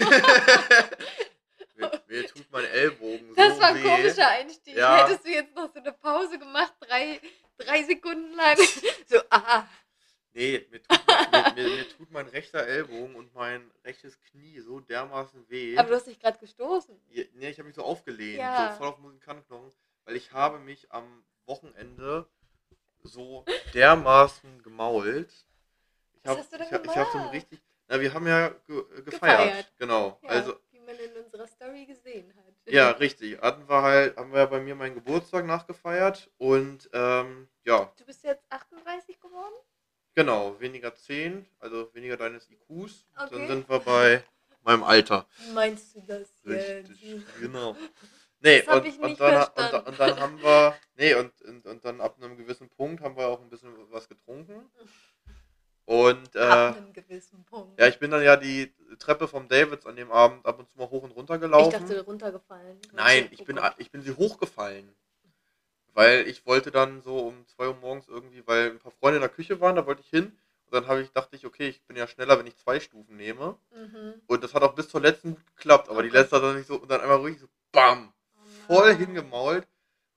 mir, mir tut mein Ellbogen Das so war ein weh. komischer Einstieg. Ja. Hättest du jetzt noch so eine Pause gemacht, drei, drei Sekunden lang. So, ah. Nee, mir tut, mein- mir, mir, tut mein rechter Ellbogen und mein rechtes Knie so dermaßen weh. Aber du hast dich gerade gestoßen. Nee, ich habe mich so aufgelehnt, Ja. so voll auf den Musikantenknochen, weil ich habe mich am Wochenende so dermaßen gemault. Ich Was hab, hast du denn ich, hab- ich habe so ein richtig, na, wir haben ja ge äh, gefeiert, Gefeiert. genau. Ja, Also wie man in unserer Story gesehen hat. ja, richtig. Hatten wir halt, haben wir bei mir meinen Geburtstag nachgefeiert und ähm, ja, Du bist jetzt 38 geworden? genau, weniger 10, also weniger deines IQs. Dann Okay. sind wir bei meinem Alter. Wie meinst du das Richtig, jetzt? genau. Nee, und, und, dann, und, und dann haben wir, nee, und, und, und dann ab einem gewissen Punkt haben wir auch ein bisschen was getrunken. Und Ab äh, einem gewissen Punkt. ja, ich bin dann ja die Treppe vom Davids an dem Abend ab und zu mal hoch und runter ich gelaufen. dachte, runtergefallen. Nein, Oh ich bin, Gott. ich bin sie hochgefallen. Weil ich wollte dann so um 2 Uhr morgens irgendwie, weil ein paar Freunde in der Küche waren, da wollte ich hin. Und dann habe ich, dachte ich, okay, ich bin ja schneller, wenn ich zwei Stufen nehme. Mhm. Und das hat auch bis zur letzten gut geklappt, aber die Okay. letzte hat dann nicht so, und dann einmal richtig so, bam, Oh voll hingemault.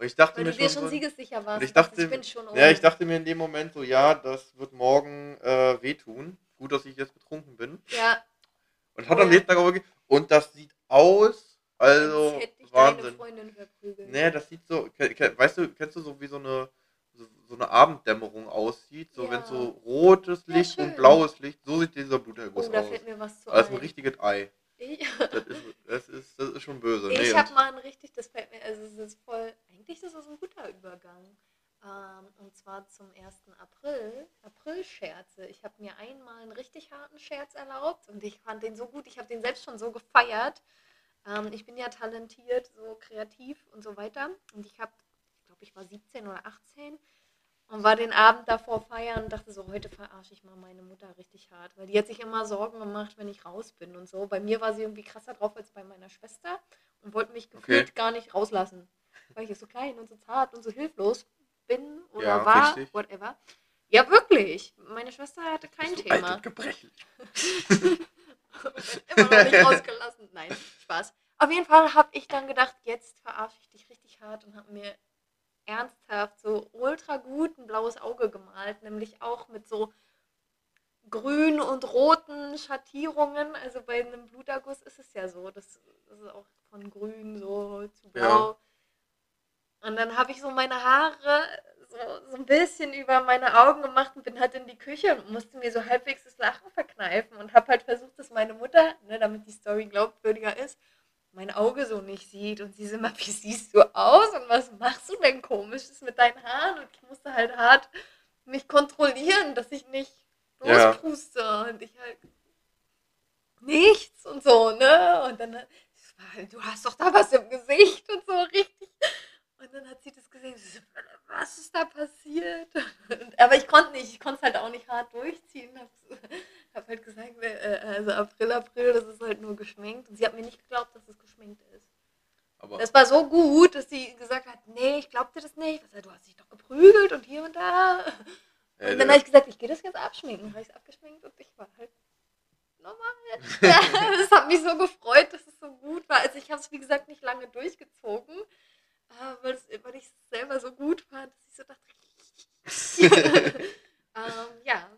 Und ich dachte Weil mir du dir schon, schon siegessicher warst. ich dachte- ich bin schon ja, ich dachte mir in dem Moment so, ja, das wird morgen äh, wehtun. Gut, dass ich jetzt betrunken bin. Ja, Und hat Oh am ja. nächsten Tag wirklich, und das sieht aus, also als hätte ich Wahnsinn. Freundin verprügelt. Nee, das sieht so, weißt du, kennst du so wie so eine so, so eine Abenddämmerung aussieht, so Ja. wenn so rotes Ja, Licht schön. und blaues Licht, so sieht dieser Bluterguss oh, da aus. fällt mir was zu Das ist ein richtiges Ei. Ich, Das ist, das ist, das ist schon böse. Nee, ich und- habe mal ein richtig, das fällt mir, also es ist voll, ist das ein guter Übergang. Ähm, und zwar zum 1. April, April-Scherze. Ich habe mir einmal einen richtig harten Scherz erlaubt und ich fand den so gut, ich habe den selbst schon so gefeiert. Ähm, ich bin ja talentiert, so kreativ und so weiter. Und ich habe, ich glaube, ich war 17 oder 18 und war den Abend davor feiern und dachte so, heute verarsche ich mal meine Mutter richtig hart. Weil die hat sich immer Sorgen gemacht, wenn ich raus bin und so. Bei mir war sie irgendwie krasser drauf als bei meiner Schwester und wollte mich gefühlt gar nicht rauslassen. Weil ich so klein und so zart und so hilflos bin oder Ja, war, richtig. whatever. Ja, wirklich. Meine Schwester hatte kein Thema. alt und gebrechlich. Immer noch nicht rausgelassen. Nein, Spaß. Auf jeden Fall habe ich dann gedacht, jetzt verarsche ich dich richtig hart und habe mir ernsthaft so ultra gut ein blaues Auge gemalt, nämlich auch mit so grün und roten Schattierungen. Also bei einem Bluterguss ist es ja so, das, das ist auch von grün so zu blau. Und dann habe ich so meine Haare so, so ein bisschen über meine Augen gemacht und bin halt in die Küche und musste mir so halbwegs das Lachen verkneifen und habe halt versucht, dass meine Mutter, ne, damit die Story glaubwürdiger ist, mein Auge so nicht sieht. Und sie so immer, wie siehst du aus und was machst du denn komisches mit deinen Haaren? Und ich musste halt hart mich kontrollieren, dass ich nicht Ja. lospuste und ich halt nichts und so, ne? Und dann, halt, du hast doch da was im Gesicht und so richtig. Und dann hat sie das gesehen. Sie so, was ist da passiert? Und, aber ich konnte nicht, ich konnte es halt auch nicht hart durchziehen. Hab, hab halt gesagt, äh, also April, April, das ist halt nur geschminkt. Und sie hat mir nicht geglaubt, dass es geschminkt ist. Aber Das war so gut, dass sie gesagt hat, nee, ich glaubte das nicht. Was, Du hast dich doch geprügelt und hier und da. äh, Und dann habe ich gesagt, ich gehe das jetzt abschminken. Habe ich es abgeschminkt und ich war halt normal. das hat mich so gefreut, dass es so gut war. Also ich habe es, wie gesagt, nicht lange durchgezogen, äh, weil, weil ich es selber so gut fand, dass ich so dachte, ähm, ja.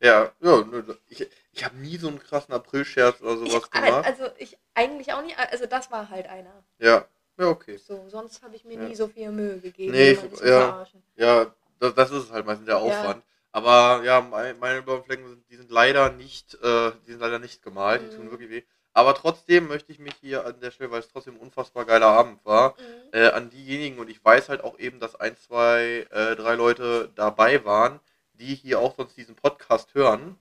ja, ja, ich, ich habe nie so einen krassen April-Scherz oder sowas Ich, gemacht. also ich eigentlich auch nicht, also das war halt einer. Ja, ja, okay. So, sonst habe ich mir Ja. nie so viel Mühe gegeben, Nee, ich- ja. verarschen. Ja, das, das ist halt meistens der Ja. Aufwand. Aber ja, mein, meine blauen Flecken sind, die sind leider nicht, äh, die sind leider nicht gemalt, die tun Mhm. wirklich weh. Aber trotzdem möchte ich mich hier an der Stelle, weil es trotzdem ein unfassbar geiler Abend war, Mhm. äh, an diejenigen und ich weiß halt auch eben, dass ein, zwei, äh, drei Leute dabei waren, die hier auch sonst diesen Podcast hören.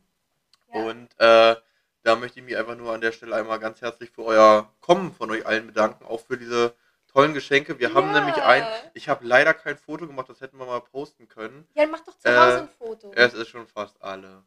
Ja. Und äh, da möchte ich mich einfach nur an der Stelle einmal ganz herzlich für euer Kommen von euch allen bedanken, auch für diese tollen Geschenke. Wir haben Ja. nämlich ein, ich habe leider kein Foto gemacht, das hätten wir mal posten können. Ja, mach doch zu Äh, Hause ein Foto. Es ist schon fast alle.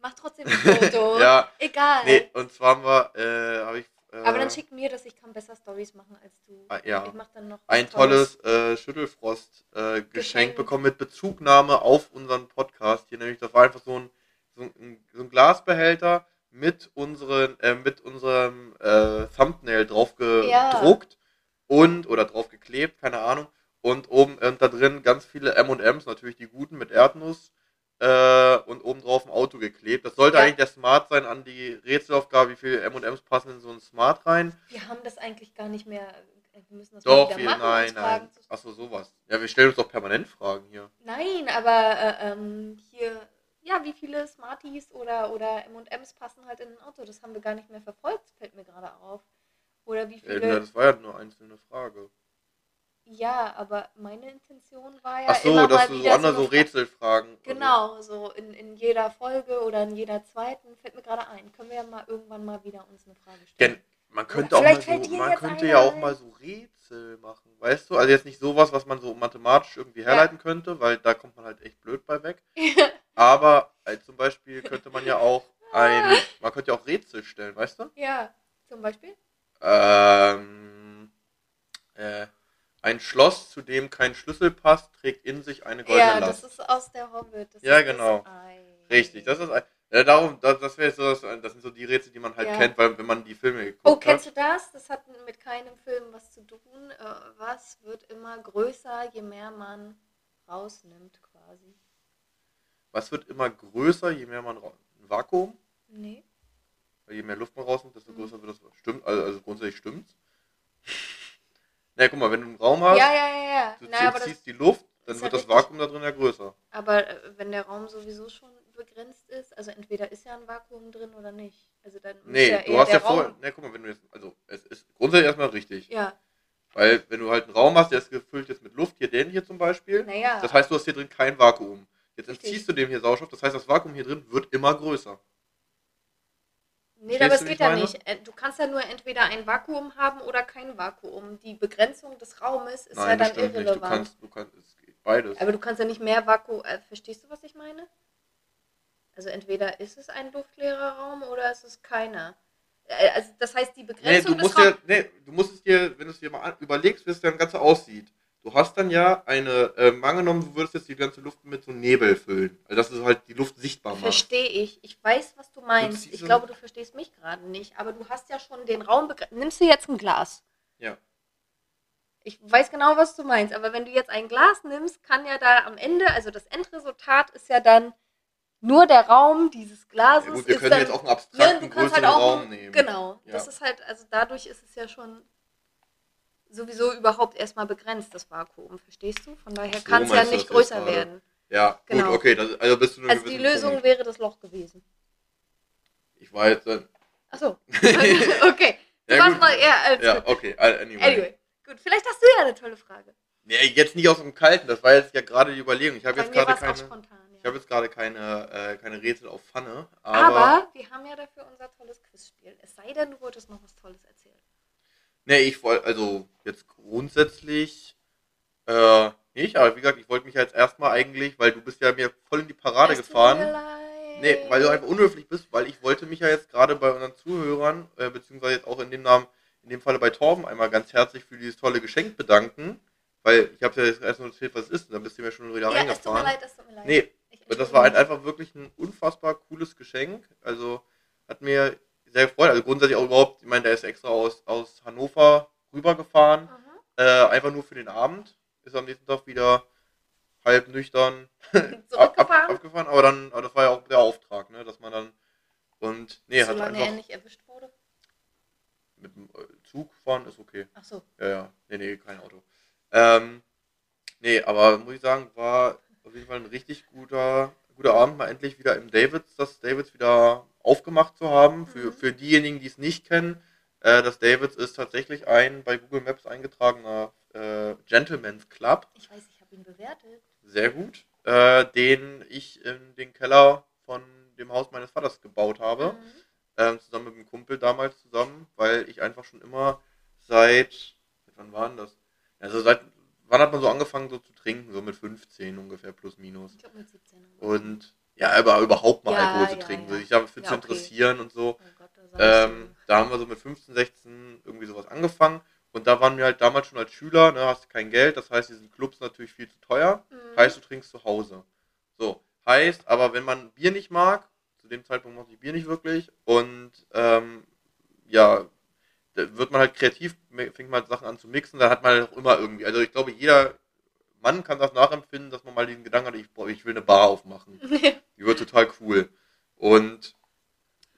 Mach trotzdem ein Foto. Ja, Egal. nee, und zwar haben wir, äh, habe ich äh, Aber dann schick mir das, ich kann besser Stories machen als du. Ah, ja. Ich mach dann noch ein tolles äh, Schüttelfrost-Geschenk Geschenk. bekommen mit Bezugnahme auf unseren Podcast. Hier nämlich, das war einfach so ein, so ein, so ein Glasbehälter mit, unseren, äh, mit unserem äh, Thumbnail drauf Ja. gedruckt und oder drauf geklebt, keine Ahnung. Und oben äh, da drin ganz viele M&M's, natürlich die guten mit Erdnuss. Äh, und oben drauf ein Auto geklebt. Das sollte Ja. eigentlich der Smart sein an die Rätselaufgabe, wie viele M&M's passen in so ein Smart rein. Wir haben das eigentlich gar nicht mehr. äh, Wir müssen das Doch, wir, machen. nein, nein. Achso, sowas. Ja, wir stellen uns doch permanent Fragen hier. Nein, aber äh, ähm, hier, ja, wie viele Smarties oder, oder M&M's passen halt in ein Auto? Das haben wir gar nicht mehr verfolgt, fällt mir gerade auf. Oder wie Äh, viele. das war ja nur einzelne Frage. Ja, aber meine Intention war ja Ach so, immer dass mal du so andere so Rätselfragen. also- Genau, so in, in jeder Folge oder in jeder zweiten fällt mir gerade ein. Können wir ja mal irgendwann mal wieder uns eine Frage stellen. Gen man könnte auch mal so, man könnte ja auch mal so Rätsel machen, weißt du? Also jetzt nicht sowas, was man so mathematisch irgendwie herleiten könnte, weil da kommt man halt echt blöd bei weg. Aber äh, zum Beispiel könnte man ja auch ein, man könnte ja auch Rätsel stellen, weißt du? ja, zum Beispiel? Ähm, äh, ein Schloss, zu dem kein Schlüssel passt, trägt in sich eine goldene Ja, Last. das ist aus der Hobbit. Das Ja, genau. Das. Richtig, das ist ein, ja, darum, das, das wäre so, das, das sind so die Rätsel, die man halt Ja. kennt, weil wenn man die Filme geguckt Oh, hat. kennst du das? Das hat mit keinem Film was zu tun. Äh, was wird immer größer, je mehr man rausnimmt, quasi? Was wird immer größer, je mehr man ra- ein Vakuum, Nee. weil je mehr Luft man rausnimmt, desto Mhm. größer wird das. Stimmt, also, also grundsätzlich stimmt's. Naja, guck mal, wenn du einen Raum hast, Ja, ja, ja, ja. du Na, ziehst die Luft, dann wird ja das. Vakuum da drin ja größer. aber äh, wenn der Raum sowieso schon begrenzt ist, also entweder ist ja ein Vakuum drin oder nicht. Also dann Nee, ja du hast ja vorher, ne, guck mal, wenn du jetzt, also es ist grundsätzlich erstmal richtig. Ja, Weil wenn du halt einen Raum hast, der ist gefüllt jetzt mit Luft, hier den hier zum Beispiel, naja. das heißt, du hast hier drin kein Vakuum. Jetzt entziehst du dem hier Sauerstoff, das heißt, das Vakuum hier drin wird immer größer. Nee, aber es geht ja meine? nicht. Äh, Du kannst ja nur entweder ein Vakuum haben oder kein Vakuum. Die Begrenzung des Raumes ist ja Nein, das dann nicht. Du irrelevant. kannst, du kannst, es geht beides. Aber du kannst ja nicht mehr Vakuum. Äh, verstehst du, was ich meine? Also entweder ist es ein luftleerer Raum oder ist es keiner. Äh, also das heißt, die Nee, Begrenzung du musst des Raums. nee, du musst es dir, wenn du es dir mal überlegst, wie es dann Ganze aussieht. Du hast dann ja eine, ähm, angenommen, du würdest jetzt die ganze Luft mit so Nebel füllen. Also dass du halt die Luft sichtbar machst. Verstehe ich. Ich weiß, was du meinst. ziehst Ich glaube, du verstehst mich gerade nicht. Aber du hast ja schon den Raum. Nimmst du jetzt ein Glas? Ja. Ich weiß genau, was du meinst. Aber wenn du jetzt ein Glas nimmst, kann ja da am Ende, also das Endresultat ist ja dann nur der Raum dieses Glases. Ja, gut, wir ist können dann, jetzt auch einen Ne, abstrakten, du kannst größeren halt auch Raum nehmen. Genau. Ja. Das ist halt, also dadurch ist es ja schon sowieso überhaupt erstmal begrenzt, das Vakuum, verstehst du? Von daher kann es ja nicht größer werden. Ja, Genau. gut, okay. Das, also bist du Also die Lösung wäre das Loch gewesen. Ich war jetzt dann. Achso. okay. Du Ja, warst mal eher als. Ja, okay. Anyway. Anyway. Gut, vielleicht hast du ja eine tolle Frage. Nee, jetzt nicht aus dem Kalten, das war jetzt ja gerade die Überlegung. Ich habe jetzt gerade keine. spontan. Ich habe jetzt gerade keine, äh, keine Rätsel auf Pfanne, aber, Aber wir haben ja dafür unser tolles Quizspiel. Es sei denn, du wolltest noch was Tolles erzählen. Nee, ich wollte, also jetzt grundsätzlich äh, nicht, aber wie gesagt, ich wollte mich jetzt erstmal eigentlich, weil du bist ja mir voll in die Parade Es tut mir gefahren. leid. Nee, weil du einfach unhöflich bist, weil ich wollte mich ja jetzt gerade bei unseren Zuhörern, äh, beziehungsweise jetzt auch in dem Namen, in dem Falle bei Torben einmal ganz herzlich für dieses tolle Geschenk bedanken, weil ich habe ja jetzt erst erzählt, was es ist, und dann bist du mir schon wieder Ja, es tut mir reingefahren. leid, es tut mir leid. Nee, das war halt einfach wirklich ein unfassbar cooles Geschenk. Also hat mir sehr gefreut. Also grundsätzlich auch überhaupt, ich meine, der ist extra aus, aus Hannover rübergefahren. Mhm. Äh, einfach nur für den Abend. Ist am nächsten Tag wieder halb nüchtern Zurückgefahren? Ab, abgefahren. Aber dann, aber das war ja auch der Auftrag, ne? Dass man dann und nee, hat Solange er einfach nicht erwischt wurde. mit dem äh, Zug fahren ist okay. Ach so. Ja, ja. Nee, nee, kein Auto. Ähm, nee, aber muss ich sagen, war auf jeden Fall ein richtig guter, guter Abend, mal endlich wieder im Davids, das Davids wieder. Für, für diejenigen, die es nicht kennen, äh, das Davids ist tatsächlich ein bei Google Maps eingetragener äh, Gentleman's Club. Ich weiß, ich habe ihn bewertet. Sehr gut. Äh, den ich in den Keller von dem Haus meines Vaters gebaut habe Mhm. ähm, zusammen mit einem Kumpel damals zusammen, weil ich einfach schon immer seit, wann war denn das? Also seit, wann hat man so angefangen so zu trinken? So mit 15 ungefähr, plus minus. Ich glaube mit 17. haben wir Und ja, aber überhaupt mal Ja, Alkohol zu ja, trinken, ja. sich dafür Ja, zu okay. interessieren und so. Oh Gott, da sagst Ähm, da haben wir so mit 15, 16 irgendwie sowas angefangen. Und da waren wir halt damals schon als Schüler, ne, hast kein Geld, das heißt, diese Clubs natürlich viel zu teuer. Mhm. Heißt, du trinkst zu Hause. So, heißt, aber wenn man Bier nicht mag, zu dem Zeitpunkt mochte ich Bier nicht wirklich. Und ähm, ja, da wird man halt kreativ, fängt man halt Sachen an zu mixen, dann hat man halt auch immer irgendwie. Also ich glaube, jeder Mann kann das nachempfinden, dass man mal den Gedanken hat, ich, ich will eine Bar aufmachen. Die wird total cool. Und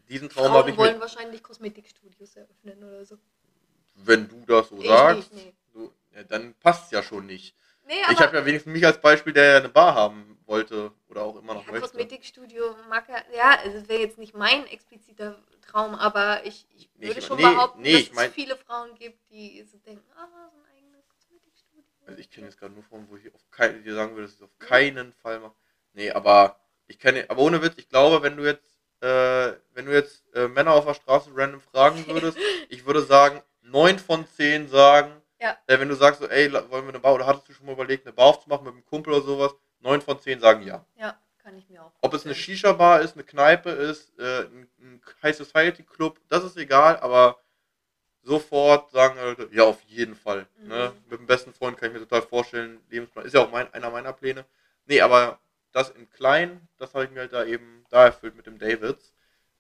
diesen Traum habe ich. wollen wahrscheinlich Kosmetikstudios eröffnen oder so. Wenn du das so ich sagst, nicht, nee. Ja, dann passt es ja schon nicht. Nee, ich habe ja wenigstens mich als Beispiel, der ja eine Bar haben wollte oder auch immer noch ja, möchte. Kosmetikstudio mag ja, also es wäre jetzt nicht mein expliziter Traum, aber ich, ich nee, würde ich, schon nee, behaupten, nee, dass ich mein, es viele Frauen gibt, die so denken, ah, so ein eigenes Kosmetikstudio. Also ich kenne jetzt gerade nur Frauen, wo ich auf keinen, die sagen würde, dass ich es auf keinen Fall mache. Nee, aber ich kenne, aber ohne Witz, ich glaube, wenn du jetzt, äh, wenn du jetzt äh, Männer auf der Straße random fragen würdest, ich würde sagen, neun von zehn sagen, ja. Äh, wenn du sagst so, ey, wollen wir eine Bar, oder hattest du schon mal überlegt, eine Bar aufzumachen mit einem Kumpel oder sowas, neun von zehn sagen ja. Ja, kann ich mir auch. Ob es eine Shisha-Bar ist, eine Kneipe ist, äh, ein, ein High Society Club, das ist egal, aber sofort sagen Leute, ja, auf jeden Fall. Ne? Mhm. Ne? Mit dem besten Freund kann ich mir total vorstellen, Lebensplan ist ja auch mein, einer meiner Pläne. Nee, aber das in klein, das habe ich mir halt da eben da erfüllt mit dem Davids.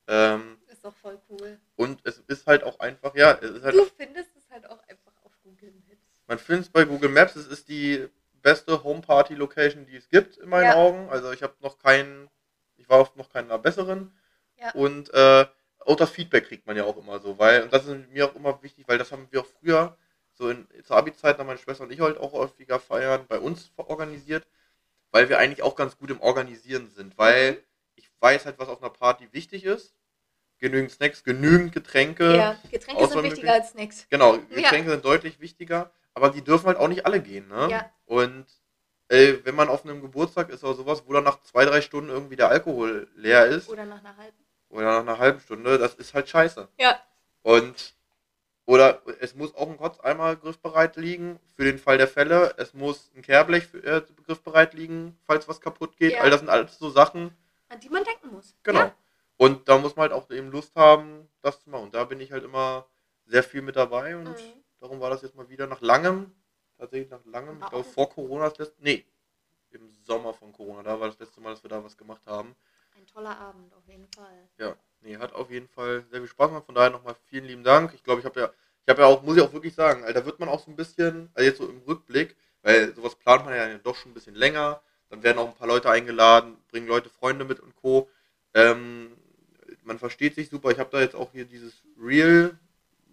Ähm, ist doch voll cool. Und es ist halt auch einfach, ja, es ist halt. Du findest es halt auch einfach Google Maps. Man findet es bei Google Maps. Es ist die beste Home Party Location, die es gibt in meinen ja. Augen. Also ich habe noch keinen, ich war auf noch keiner besseren. Ja. Und äh, auch das Feedback kriegt man ja auch immer so, weil, und das ist mir auch immer wichtig, weil das haben wir auch früher, so in, zur Abi-Zeit, meine Schwester und ich halt auch häufiger feiern, bei uns organisiert, weil wir eigentlich auch ganz gut im Organisieren sind, weil mhm. ich weiß halt, was auf einer Party wichtig ist genügend Snacks, genügend Getränke. Ja, Getränke sind wichtiger als Snacks. Genau, Getränke ja. sind deutlich wichtiger, aber die dürfen halt auch nicht alle gehen. Ne? Ja. Und äh, wenn man auf einem Geburtstag ist oder sowas, wo dann nach zwei, drei Stunden irgendwie der Alkohol leer ist. Oder nach einer halben. Oder nach einer halben Stunde, das ist halt scheiße. Ja. Und oder es muss auch ein Kotzeimer griffbereit liegen für den Fall der Fälle. Es muss ein Kehrblech für, äh, griffbereit liegen, falls was kaputt geht. Ja. All das sind alles so Sachen, an die man denken muss. Genau. Ja. Und da muss man halt auch eben Lust haben, das zu machen. Und da bin ich halt immer sehr viel mit dabei und mhm. darum war das jetzt mal wieder nach langem, tatsächlich nach langem, ich glaube vor Corona das letzte, nee, im Sommer von Corona, da war das letzte Mal, dass wir da was gemacht haben. Ein toller Abend, auf jeden Fall. Ja, nee, hat auf jeden Fall sehr viel Spaß gemacht, von daher nochmal vielen lieben Dank. Ich glaube, ich habe ja, ich habe ja auch, muss ich auch wirklich sagen, da wird man auch so ein bisschen, also jetzt so im Rückblick, weil sowas plant man ja doch schon ein bisschen länger, dann werden auch ein paar Leute eingeladen, bringen Leute Freunde mit und Co. Ähm, man versteht sich super. Ich habe da jetzt auch hier dieses Reel,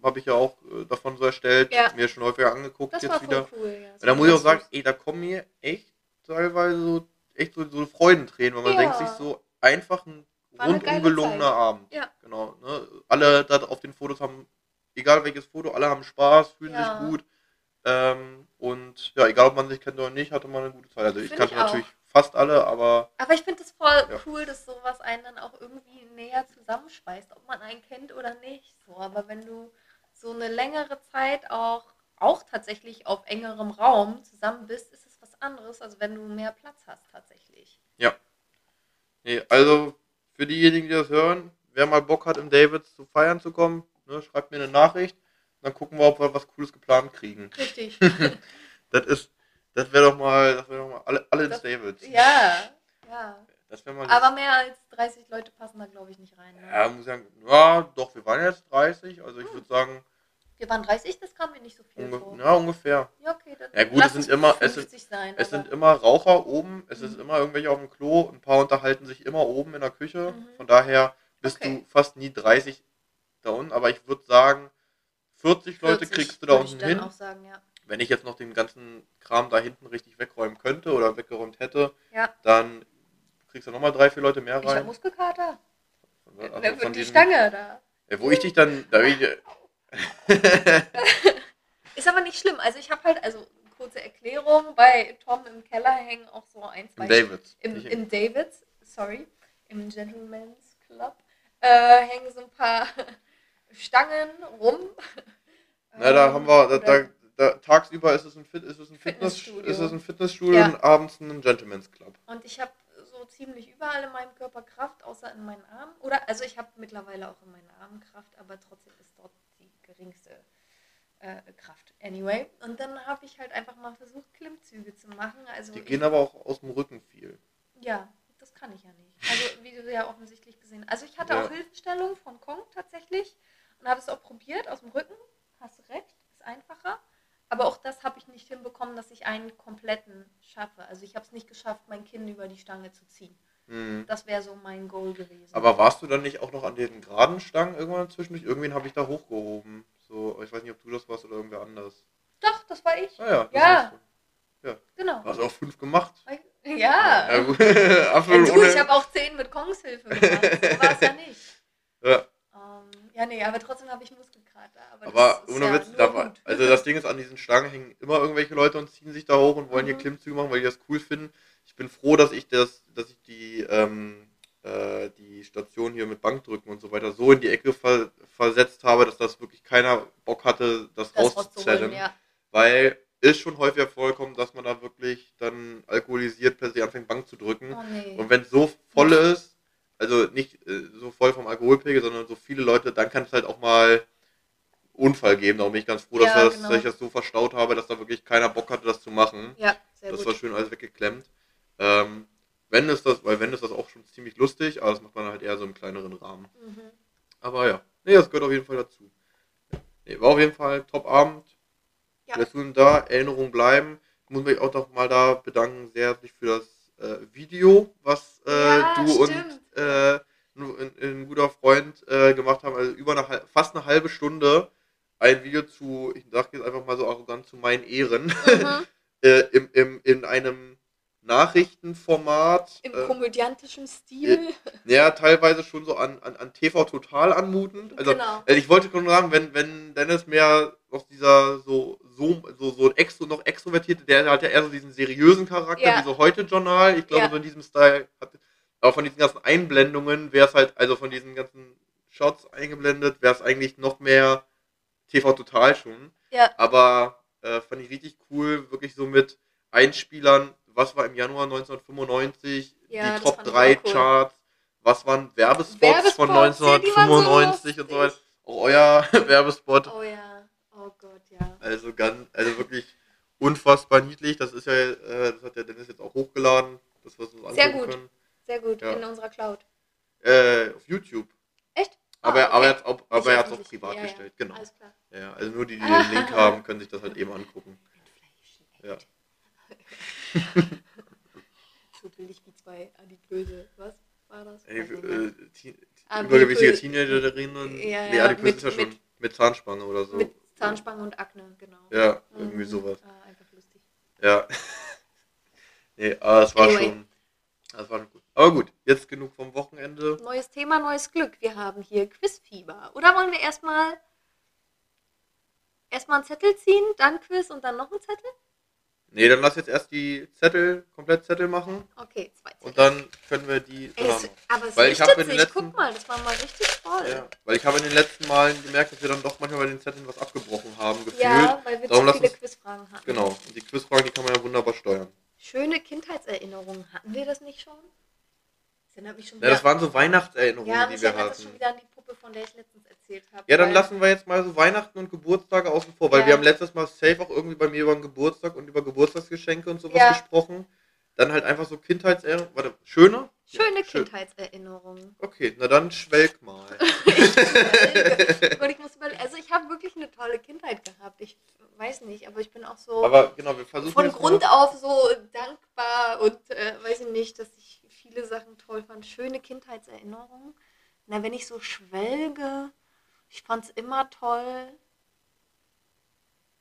habe ich ja auch äh, davon so erstellt, ja. mir schon häufiger angeguckt das jetzt wieder. Cool, ja. Und da muss ich auch sagen, ey, da kommen mir echt teilweise so, echt so, so Freudentränen, weil man ja. denkt sich so, einfach ein rundum gelungener Abend. Ja. Genau. Ne? Alle da auf den Fotos haben, egal welches Foto, alle haben Spaß, fühlen sich gut. Ähm, und ja, egal ob man sich kennt oder nicht, hatte man eine gute Zeit. Also ich kannte natürlich fast alle, aber. Aber ich finde es voll ja. cool, dass sowas einen dann auch irgendwie näher zusammenschweißt, ob man einen kennt oder nicht. So, aber wenn du so eine längere Zeit auch, auch tatsächlich auf engerem Raum zusammen bist, ist es was anderes, als wenn du mehr Platz hast tatsächlich. Ja. Nee, also für diejenigen, die das hören, wer mal Bock hat, im Davids zu feiern zu kommen, ne, schreibt mir eine Nachricht. Dann gucken wir, ob wir was Cooles geplant kriegen. Richtig. das ist, das wäre doch mal, das wäre doch mal alle, alle das, Davids. Ja, ja. Das mal Aber mehr als 30 Leute passen da, glaube ich, nicht rein. Ne? Ja, muss ich sagen, ja, doch, wir waren jetzt 30, also ich hm. würde sagen. Wir waren 30, das kam mir nicht so viel vor. Ja, ungefähr. Ja, okay, dann ja, gut, es sind immer, es sind, sein, es sind immer Raucher oben, es mhm. ist immer irgendwelche auf dem Klo, ein paar unterhalten sich immer oben in der Küche. Mhm. Von daher bist okay. du fast nie 30 da unten, aber ich würde sagen, 40 Leute 40 kriegst du da unten hin. Sagen, ja wenn ich jetzt noch den ganzen Kram da hinten richtig wegräumen könnte oder weggeräumt hätte, ja. dann kriegst du nochmal drei, vier Leute mehr rein. Ich habe Muskelkater. Also Wer wird die Stange da? Ja, wo ich dich dann... Da ich, ist aber nicht schlimm. Also ich habe halt, also kurze Erklärung, bei Tom im Keller hängen auch so ein, zwei... Im Davids. Im, im Davids, sorry, im Gentleman's Club, äh, hängen so ein paar Stangen rum. Na, da haben wir, da, da, da, tagsüber ist es ein, Fit, ist es ein Fitnessstudio, ist es ein Fitnessstudio ja. und abends ein Gentleman's Club. Und ich habe so ziemlich überall in meinem Körper Kraft, außer in meinen Armen. Oder, also ich habe mittlerweile auch in meinen Armen Kraft, aber trotzdem ist dort die geringste äh, Kraft. Anyway. Und dann habe ich halt einfach mal versucht, Klimmzüge zu machen. Also die gehen aber auch aus dem Rücken viel. Ja, das kann ich ja nicht. Also wie du ja offensichtlich gesehen hast. Also ich hatte Ja. auch Hilfestellung von Kong tatsächlich und habe es auch probiert aus dem Rücken. Hast du recht, ist einfacher. Aber auch das habe ich nicht hinbekommen, dass ich einen kompletten schaffe. Also ich habe es nicht geschafft, mein Kinn über die Stange zu ziehen. Hm. Das wäre so mein Goal gewesen. Aber warst du dann nicht auch noch an den geraden Stangen irgendwann zwischendurch? Irgendwen habe ich da hochgehoben. So, ich weiß nicht, ob du das warst oder irgendwer anders. Doch, das war ich. Ah ja. Ja. hast Genau. Du hast auch fünf gemacht. Ja. Ja. Ja, du, ich habe auch zehn mit Kongs Hilfe gemacht. So war es ja nicht. ja. Ähm, ja, nee, aber trotzdem habe ich Muskelkater. Aber, Aber ohne ja Witz, da war, also das Ding ist, an diesen Stangen hängen immer irgendwelche Leute und ziehen sich da hoch und wollen hier Mhm. Klimmzüge machen, weil die das cool finden. Ich bin froh, dass ich das, dass ich die, ähm, äh, die Station hier mit Bankdrücken und so weiter so in die Ecke ver versetzt habe, dass das wirklich keiner Bock hatte, das, das rauszuzellen. ja. Weil ist schon häufiger vorgekommen, dass man da wirklich dann alkoholisiert per se anfängt, Bank zu drücken. Oh nee. Und wenn es so voll ist, also nicht äh, so voll vom Alkoholpegel, sondern so viele Leute, dann kann es halt auch mal Unfall geben. Darum bin ich ganz froh, dass, Ja, das, genau. dass ich das so verstaut habe, dass da wirklich keiner Bock hatte, das zu machen. Ja, sehr das gut. war schön alles weggeklemmt. Ähm, wenn ist das, weil wenn ist das auch schon ziemlich lustig, aber das macht man halt eher so im kleineren Rahmen. Mhm. Aber ja, nee, das gehört auf jeden Fall dazu. Nee, war auf jeden Fall ein Top-Abend. Ja. Nun da Erinnerungen bleiben. Ich muss mich auch noch mal da bedanken, sehr herzlich für das äh, Video, was äh, Ja, du stimmt. und äh, ein, ein guter Freund äh, gemacht haben. Also über eine, fast eine halbe Stunde ein Video zu, ich sag jetzt einfach mal so arrogant, zu meinen Ehren. Mhm. äh, im, im, in einem Nachrichtenformat. Im äh, komödiantischen Stil. ja, teilweise schon so an, an, an TV total anmutend. Also, genau. äh, ich wollte nur sagen, wenn, wenn Dennis mehr auf dieser so, so, so, so extro, noch extrovertierte, der hat ja eher so diesen seriösen Charakter, Ja. wie so heute Journal. Ich glaube, Ja. so in diesem Style hat, aber von diesen ganzen Einblendungen wäre es halt, also von diesen ganzen Shots eingeblendet, wäre es eigentlich noch mehr TV total schon. Ja. Aber äh, fand ich richtig cool, wirklich so mit Einspielern, was war im Januar 1995, Ja, die Top fand ich 3 auch cool. Charts, was waren Werbespots, Werbespots, von ja, die waren so 1995 und so weiter. Auch euer Werbespot. Oh ja. Oh Gott, ja. Also ganz, also wirklich unfassbar niedlich. Das ist ja, äh, das hat der Dennis jetzt auch hochgeladen, das was wir uns Sehr gut. können. Sehr gut. Ja. In unserer Cloud. Äh, auf YouTube. Echt? Aber, Ah, aber er okay. hat es auch, privat ja. gestellt, genau. Alles klar. Ja, also nur die, die den Link haben, können sich das halt eben angucken. Ja. So billig wie zwei adipöse. Was war das? Ey, äh, Teen- Ah, übergewichtige Teenagerinnen. Ja, nee, ja, adipös mit- ist ja schon mit- mit, Zahnspange oder so. Mit Zahnspange und Akne, genau. Ja, irgendwie Mhm. sowas. Ah, einfach lustig. Ja. nee, aber es war Anyway. schon. Das war schon gut. Aber gut, jetzt genug vom Wochenende. Neues Thema, neues Glück. Wir haben hier Quizfieber. Oder wollen wir erstmal erstmal einen Zettel ziehen, dann Quiz und dann noch einen Zettel? Nee, dann lass jetzt erst die Zettel, komplett Zettel machen. Okay, zwei Zettel. Und dann können wir die. Ey, es, aber es Weil ich hab richtet in den sich. letzten- Guck mal, das war mal richtig voll. ja, weil ich habe in den letzten Malen gemerkt, dass wir dann doch manchmal bei den Zetteln was abgebrochen haben, gefühlt. Ja, weil wir Darum zu viele uns- Quizfragen hatten. Genau. Und die Quizfragen, die kann man ja wunderbar steuern. Schöne Kindheitserinnerungen. Hatten wir das nicht schon? Das erinnert mich schon Ja, wieder. das waren so Weihnachtserinnerungen, ja, die wir erinnert das schon hatten. wieder an die Puppe, von der ich letztens erzählt habe. Ja, dann lassen wir jetzt mal so Weihnachten und Geburtstage außen vor, weil Ja. wir haben letztes Mal safe auch irgendwie bei mir über den Geburtstag und über Geburtstagsgeschenke und sowas Ja. gesprochen. Dann halt einfach so Kindheitserinnerungen. Warte, schöne? Schöne Ja. Kindheitserinnerungen. Okay, na dann schwelg mal. Und ich muss überlegen, also ich habe wirklich eine tolle Kindheit gehabt. Ich weiß nicht, aber ich bin auch so Aber genau, wir versuchen von Grund auf so dankbar und äh, weiß ich nicht, dass ich viele Sachen toll fand. Schöne Kindheitserinnerungen. Na, wenn ich so schwelge, ich fand es immer toll,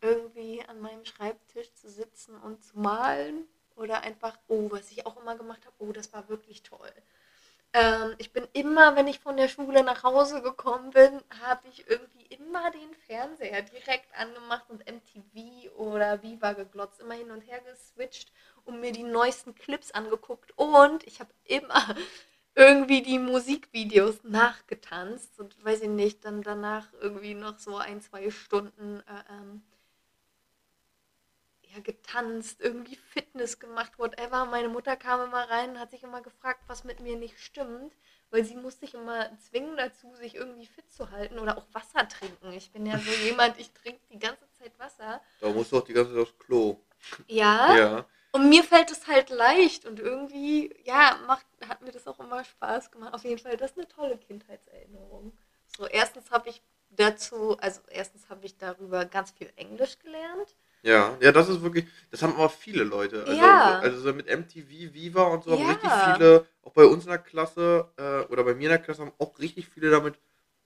irgendwie an meinem Schreibtisch zu sitzen und zu malen. Oder einfach, oh, was ich auch immer gemacht habe, oh, das war wirklich toll. Ähm, ich bin immer, wenn ich von der Schule nach Hause gekommen bin, habe ich irgendwie immer den Fernseher direkt angemacht und MTV oder Viva geglotzt, immer hin und her geswitcht und mir die neuesten Clips angeguckt. Und ich habe immer irgendwie die Musikvideos nachgetanzt und weiß ich nicht, dann danach irgendwie noch so ein, zwei Stunden äh, ähm, ja, getanzt, irgendwie Fitness gemacht, whatever. Meine Mutter kam immer rein und hat sich immer gefragt, was mit mir nicht stimmt, weil sie musste sich immer zwingen dazu, sich irgendwie fit zu halten oder auch Wasser trinken. Ich bin ja so jemand, ich trinke die ganze Zeit Wasser. da musst du auch die ganze Zeit aufs Klo. Ja. Ja. Und mir fällt es halt leicht und irgendwie, ja, macht, hat mir das auch immer Spaß gemacht. Auf jeden Fall, das ist eine tolle Kindheitserinnerung. So, erstens habe ich dazu, also erstens habe ich darüber ganz viel Englisch gelernt. Ja, ja, das ist wirklich, das haben aber viele Leute. Also, Ja. also so mit MTV, Viva und so haben Ja. richtig viele, auch bei uns in der Klasse äh, oder bei mir in der Klasse haben auch richtig viele damit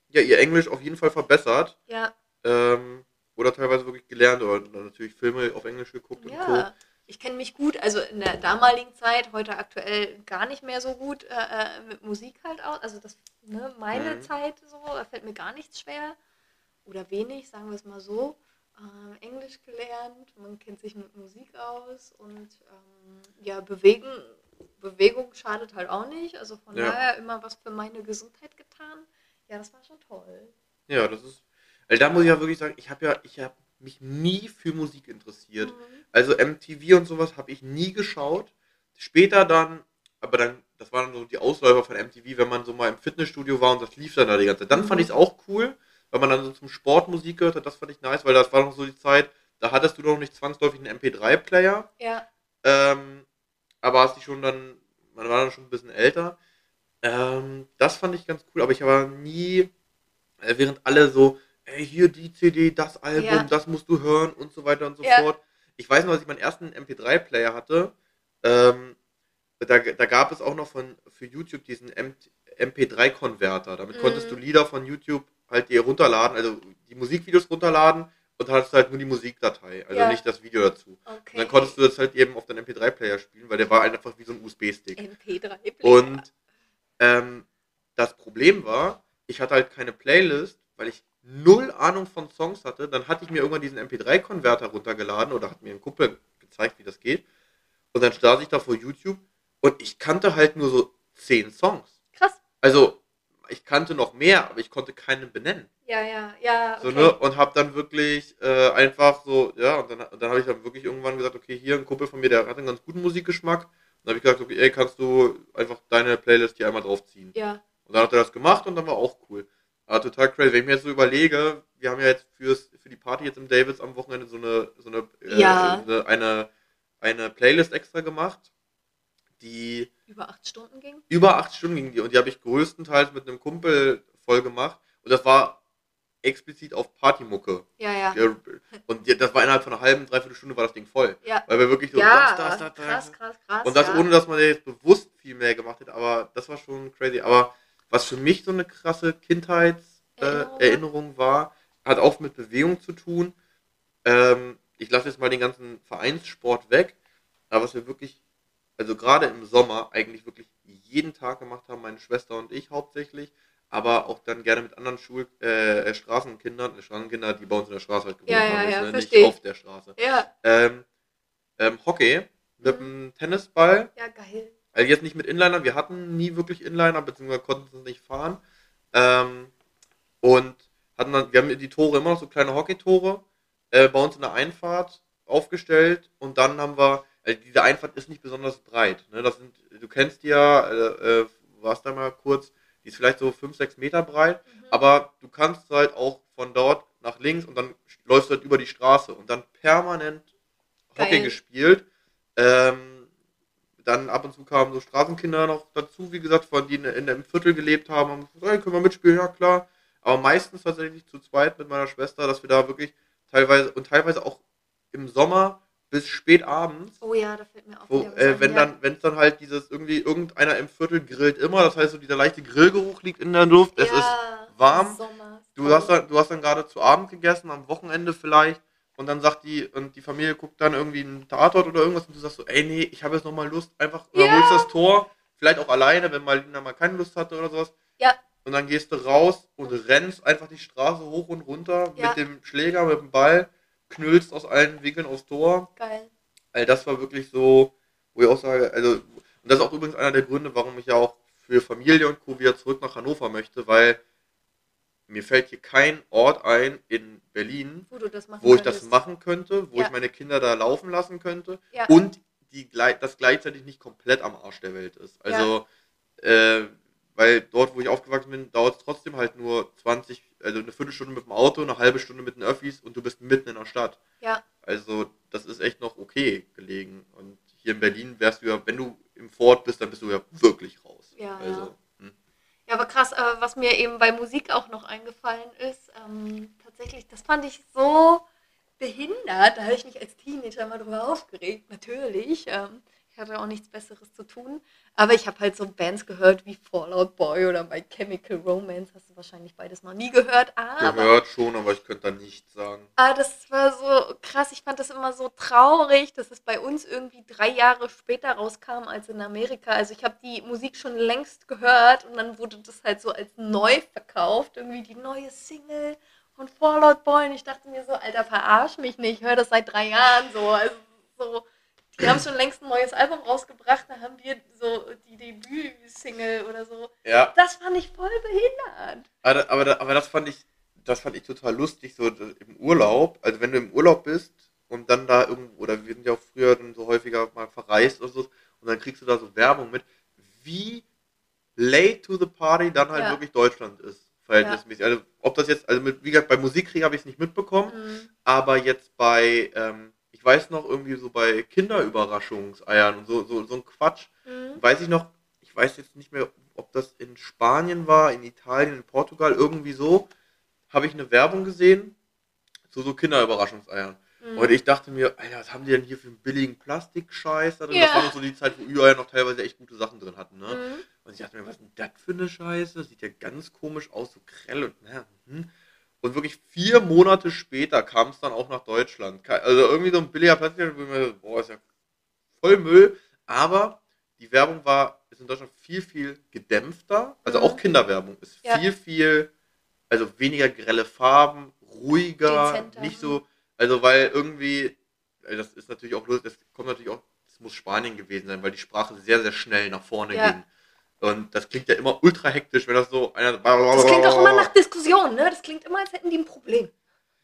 ja ihr Englisch auf jeden Fall verbessert. Ja, Ähm, oder teilweise wirklich gelernt oder natürlich Filme auf Englisch geguckt und Co. ja. Ich kenne mich gut, also in der damaligen Zeit, heute aktuell gar nicht mehr so gut äh, äh, mit Musik halt aus. Also das, ne, meine Mhm. Zeit so, da fällt mir gar nichts schwer. Oder wenig, sagen wir es mal so. Ähm, Englisch gelernt, man kennt sich mit Musik aus und ähm, ja, bewegen, Bewegung schadet halt auch nicht. Also von Ja. daher immer was für meine Gesundheit getan. Ja, das war schon toll. Ja, das ist. Weil da muss ich ja wirklich sagen, ich habe ja, ich habe mich nie für Musik interessiert. Mhm. Also MTV und sowas habe ich nie geschaut. Später dann, aber dann, das waren so die Ausläufer von MTV, wenn man so mal im Fitnessstudio war und das lief dann da die ganze Zeit. Dann Mhm. fand ich es auch cool, weil man dann so zum Sport Musik gehört hat. Das fand ich nice, weil das war noch so die Zeit, da hattest du noch nicht zwangsläufig einen MP3-Player. Ja, Ähm, aber hast dich schon dann, man war dann schon ein bisschen älter. Ähm, das fand ich ganz cool, aber ich habe nie, äh, während alle so, ey, hier die CD, das Album, Ja. das musst du hören und so weiter und so Ja. fort. Ich weiß noch, als ich meinen ersten MP3-Player hatte, ähm, da, da gab es auch noch von, für YouTube diesen M MP3-Konverter. Damit Mhm. konntest du Lieder von YouTube halt dir runterladen, also die Musikvideos runterladen und dann hattest du halt nur die Musikdatei, also Ja. nicht das Video dazu. okay. Und dann konntest du das halt eben auf deinem MP3-Player spielen, weil der war einfach wie so ein USB-Stick. MP3 Und ähm, das Problem war, ich hatte halt keine Playlist, weil ich null Ahnung von Songs hatte. Dann hatte ich mir irgendwann diesen MP3-Konverter runtergeladen oder hat mir ein Kumpel gezeigt, wie das geht. Und dann saß ich da vor YouTube und ich kannte halt nur so zehn Songs. Krass. Also, ich kannte noch mehr, aber ich konnte keinen benennen. Ja, ja, ja. So, Okay. ne? Und hab dann wirklich äh, einfach so, ja, und dann, und dann habe ich dann wirklich irgendwann gesagt, okay, hier ein Kumpel von mir, der hat einen ganz guten Musikgeschmack. Und dann habe ich gesagt, okay, ey, kannst du einfach deine Playlist hier einmal draufziehen. Ja, Und dann hat er das gemacht und dann war auch cool. Aber total crazy. Wenn ich mir jetzt so überlege, wir haben ja jetzt fürs, für die Party jetzt im Davids am Wochenende so eine, so eine, äh, Ja. eine, eine, eine Playlist extra gemacht, die über acht Stunden ging. über acht Stunden ging die und die habe ich größtenteils mit einem Kumpel voll gemacht und das war explizit auf Partymucke. Ja, ja. Und das war innerhalb von einer halben, dreiviertel Stunde war das Ding voll. Ja, Weil wir wirklich so ja das, das, das, das. krass, krass, krass. Und das ja. ohne, dass man jetzt bewusst viel mehr gemacht hätte, aber das war schon crazy. Aber was für mich so eine krasse Kindheitserinnerung äh, Erinnerung. War, hat auch mit Bewegung zu tun. Ähm, ich lasse jetzt mal den ganzen Vereinssport weg, aber was wir wirklich, also gerade im Sommer, eigentlich wirklich jeden Tag gemacht haben, meine Schwester und ich hauptsächlich, aber auch dann gerne mit anderen Schul äh, äh, Straßenkindern, äh, Straßenkinder, die bei uns in der Straße halt gewohnt Ja, ja, haben, ja, ne? versteh. nicht auf der Straße. Ja, Ähm, ähm, Hockey mit Mhm. einem Tennisball, ja, geil. also jetzt nicht mit Inliner, wir hatten nie wirklich Inliner, beziehungsweise konnten es nicht fahren. Ähm, und hatten dann, wir haben die Tore immer noch so kleine Hockeytore äh, bei uns in der Einfahrt aufgestellt und dann haben wir, also diese Einfahrt ist nicht besonders breit. Ne? Das sind, du kennst die ja, äh, äh, warst da mal kurz, die ist vielleicht so 5, 6 Meter breit, Mhm. aber du kannst halt auch von dort nach links und dann läufst du halt über die Straße und dann permanent Hockey Geil. gespielt. Ähm, dann ab und zu kamen so Straßenkinder noch dazu, wie gesagt, von die in, in einem Viertel gelebt haben. Und gesagt, hey, können wir mitspielen? Ja, klar. Aber meistens tatsächlich zu zweit mit meiner Schwester, dass wir da wirklich teilweise und teilweise auch im Sommer bis spät abends, Oh ja, da fällt mir auch wo, äh, wenn ja. dann, wenn es dann halt dieses irgendwie irgendeiner im Viertel grillt immer, das heißt so dieser leichte Grillgeruch liegt in der Luft, es ist warm. Sommer, Du hast, dann, du hast dann gerade zu Abend gegessen, am Wochenende vielleicht, und dann sagt die, und die Familie guckt dann irgendwie einen Tatort oder irgendwas und du sagst so, ey nee, ich habe jetzt nochmal Lust, einfach, dann Ja. holst das Tor, vielleicht auch alleine, wenn Marlina mal keine Lust hatte oder sowas. Ja. Und dann gehst du raus und rennst einfach die Straße hoch und runter Ja. mit dem Schläger, mit dem Ball, knüllst aus allen Winkeln aufs Tor. Geil. Also das war wirklich so, wo ich auch sage, also, und das ist auch übrigens einer der Gründe, warum ich ja auch für Familie und Co. wieder zurück nach Hannover möchte, weil mir fällt hier kein Ort ein in Berlin, Wo das wo ich das könntest. machen könnte, wo Ja. ich meine Kinder da laufen lassen könnte Ja. und die das gleichzeitig nicht komplett am Arsch der Welt ist. Also, äh, weil dort, wo ich aufgewachsen bin, dauert es trotzdem halt nur 20, also eine Viertelstunde mit dem Auto, eine halbe Stunde mit den Öffis und du bist mitten in der Stadt. Ja, Also, das ist echt noch okay gelegen. Und hier wärst du ja, wenn du im Fort bist, dann bist du ja wirklich raus. Ja, also, hm. Ja, aber krass, äh, was mir eben bei Musik auch noch eingefallen ist, ähm, tatsächlich, das fand ich so behindert. Da habe ich mich als Teenager mal drüber aufgeregt, natürlich. Ähm, hatte auch nichts Besseres zu tun. Aber ich habe halt so Bands gehört wie Fallout Boy oder My Chemical Romance. Hast du wahrscheinlich beides noch nie gehört. Aber, Gehört schon, aber ich könnte da nichts sagen. aber das war so krass. Ich fand das immer so traurig, dass es bei uns irgendwie drei Jahre später rauskam als in Amerika. Also ich habe die Musik schon längst gehört und dann wurde das halt so als neu verkauft. Irgendwie die neue Single von Fallout Boy. Und ich dachte mir so, Alter, verarsch mich nicht. Ich höre das seit drei Jahren so. Also so die haben schon längst ein neues Album rausgebracht, da haben wir so die Debüt-Single oder so. Ja, Das fand ich voll behindert. aber, aber, aber das fand ich, das fand ich total lustig, so im Urlaub. Also wenn du im Urlaub bist und dann da irgendwo, oder wir sind ja auch früher dann so häufiger mal verreist oder so, und dann kriegst du da so Werbung mit, wie late to the party dann halt Ja. wirklich Deutschland ist. Verhältnismäßig. Also ob das jetzt, also mit, wie gesagt, bei Musikkrieg habe ich es nicht mitbekommen, Mhm. aber jetzt bei, ähm, ich weiß noch, irgendwie so bei Kinderüberraschungseiern und so, so, so ein Quatsch, Mhm. weiß ich noch, ich weiß jetzt nicht mehr, ob das in Spanien war, in Italien, in Portugal, irgendwie so, habe ich eine Werbung gesehen zu so Kinderüberraschungseiern. Mhm. Und ich dachte mir, Alter, was haben die denn hier für einen billigen Plastikscheiß da? Ja. Das war noch so die Zeit, wo Ü-Eier noch teilweise echt gute Sachen drin hatten, ne? Mhm. Und ich dachte mir, was ist denn das für eine Scheiße? Sieht ja ganz komisch aus, so grell und na, hm. Und wirklich vier Monate später kam es dann auch nach Deutschland. Also irgendwie so ein billiger Plastik, wo ich mir, boah, ist ja voll Müll. Aber die Werbung war, ist in Deutschland viel, viel gedämpfter. Also Mhm. auch Kinderwerbung ist Ja. viel, viel, also weniger grelle Farben, ruhiger, Dezenter. nicht so, also weil irgendwie, also das ist natürlich auch, das kommt natürlich auch, das muss Spanien gewesen sein, weil die Sprache sehr, sehr schnell nach vorne Ja. ging. Und das klingt ja immer ultra hektisch, wenn das so einer. Das klingt auch immer nach Diskussion, ne? Das klingt immer, als hätten die ein Problem.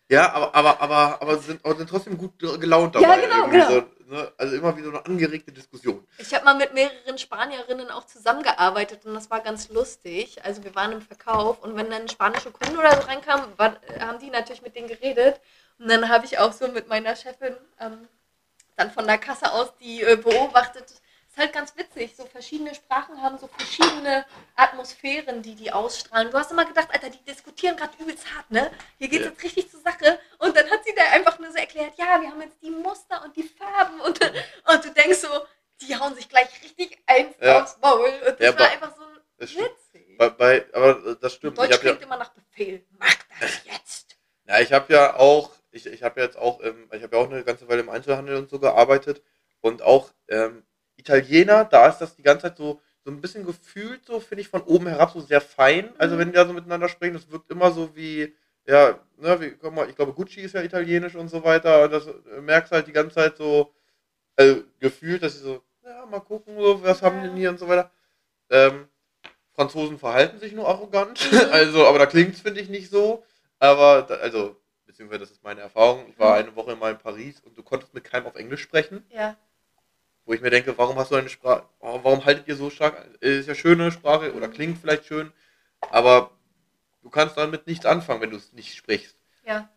Ja, aber, aber, aber, aber sind, aber sind trotzdem gut gelaunt Ja, dabei. genau, irgendwie genau. So, ne? Also immer wie so eine angeregte Diskussion. Ich habe mal mit mehreren Spanierinnen auch zusammengearbeitet und das war ganz lustig. Also wir waren im Verkauf und wenn dann spanische Kunden oder so reinkamen, war, haben die natürlich mit denen geredet. Und dann habe ich auch so mit meiner Chefin ähm, dann von der Kasse aus die äh, beobachtet. Ist halt ganz witzig. So verschiedene Sprachen haben so verschiedene Atmosphären, die die ausstrahlen. Du hast immer gedacht, Alter, die diskutieren gerade übelst hart, ne? Hier geht's Ja. jetzt richtig zur Sache. Und dann hat sie da einfach nur so erklärt, ja, wir haben jetzt die Muster und die Farben und, und du denkst so, die hauen sich gleich richtig eins Ja. aufs Maul. Und das Ja, war einfach so witzig. Bei, bei, aber das stimmt. Deutsch hab ja, klingt immer nach Befehl. Mach das jetzt. Ja, ich habe ja auch, ich, ich habe jetzt auch, ähm, ich habe ja auch eine ganze Weile im Einzelhandel und so gearbeitet und auch ähm, Italiener, da ist das die ganze Zeit so, so ein bisschen gefühlt, so finde ich von oben herab so sehr fein. Also Mhm. wenn die da so miteinander sprechen, das wirkt immer so wie, ja, ne, wie, guck mal, ich glaube Gucci ist ja italienisch und so weiter und das äh, merkst halt die ganze Zeit so also, gefühlt, dass sie so, ja, mal gucken, so, was haben die denn hier und so weiter. Ähm, Franzosen verhalten sich nur arrogant, Mhm. also, aber da klingt es, finde ich, nicht so. Aber, da, also, beziehungsweise das ist meine Erfahrung. Ich war Mhm. eine Woche mal in Paris und du konntest mit keinem auf Englisch sprechen, Ja. Wo ich mir denke, warum hast du eine Sprache, warum haltet ihr so stark? Ist ja schöne Sprache oder klingt vielleicht schön, aber du kannst damit nichts anfangen, wenn du es nicht sprichst. Ja.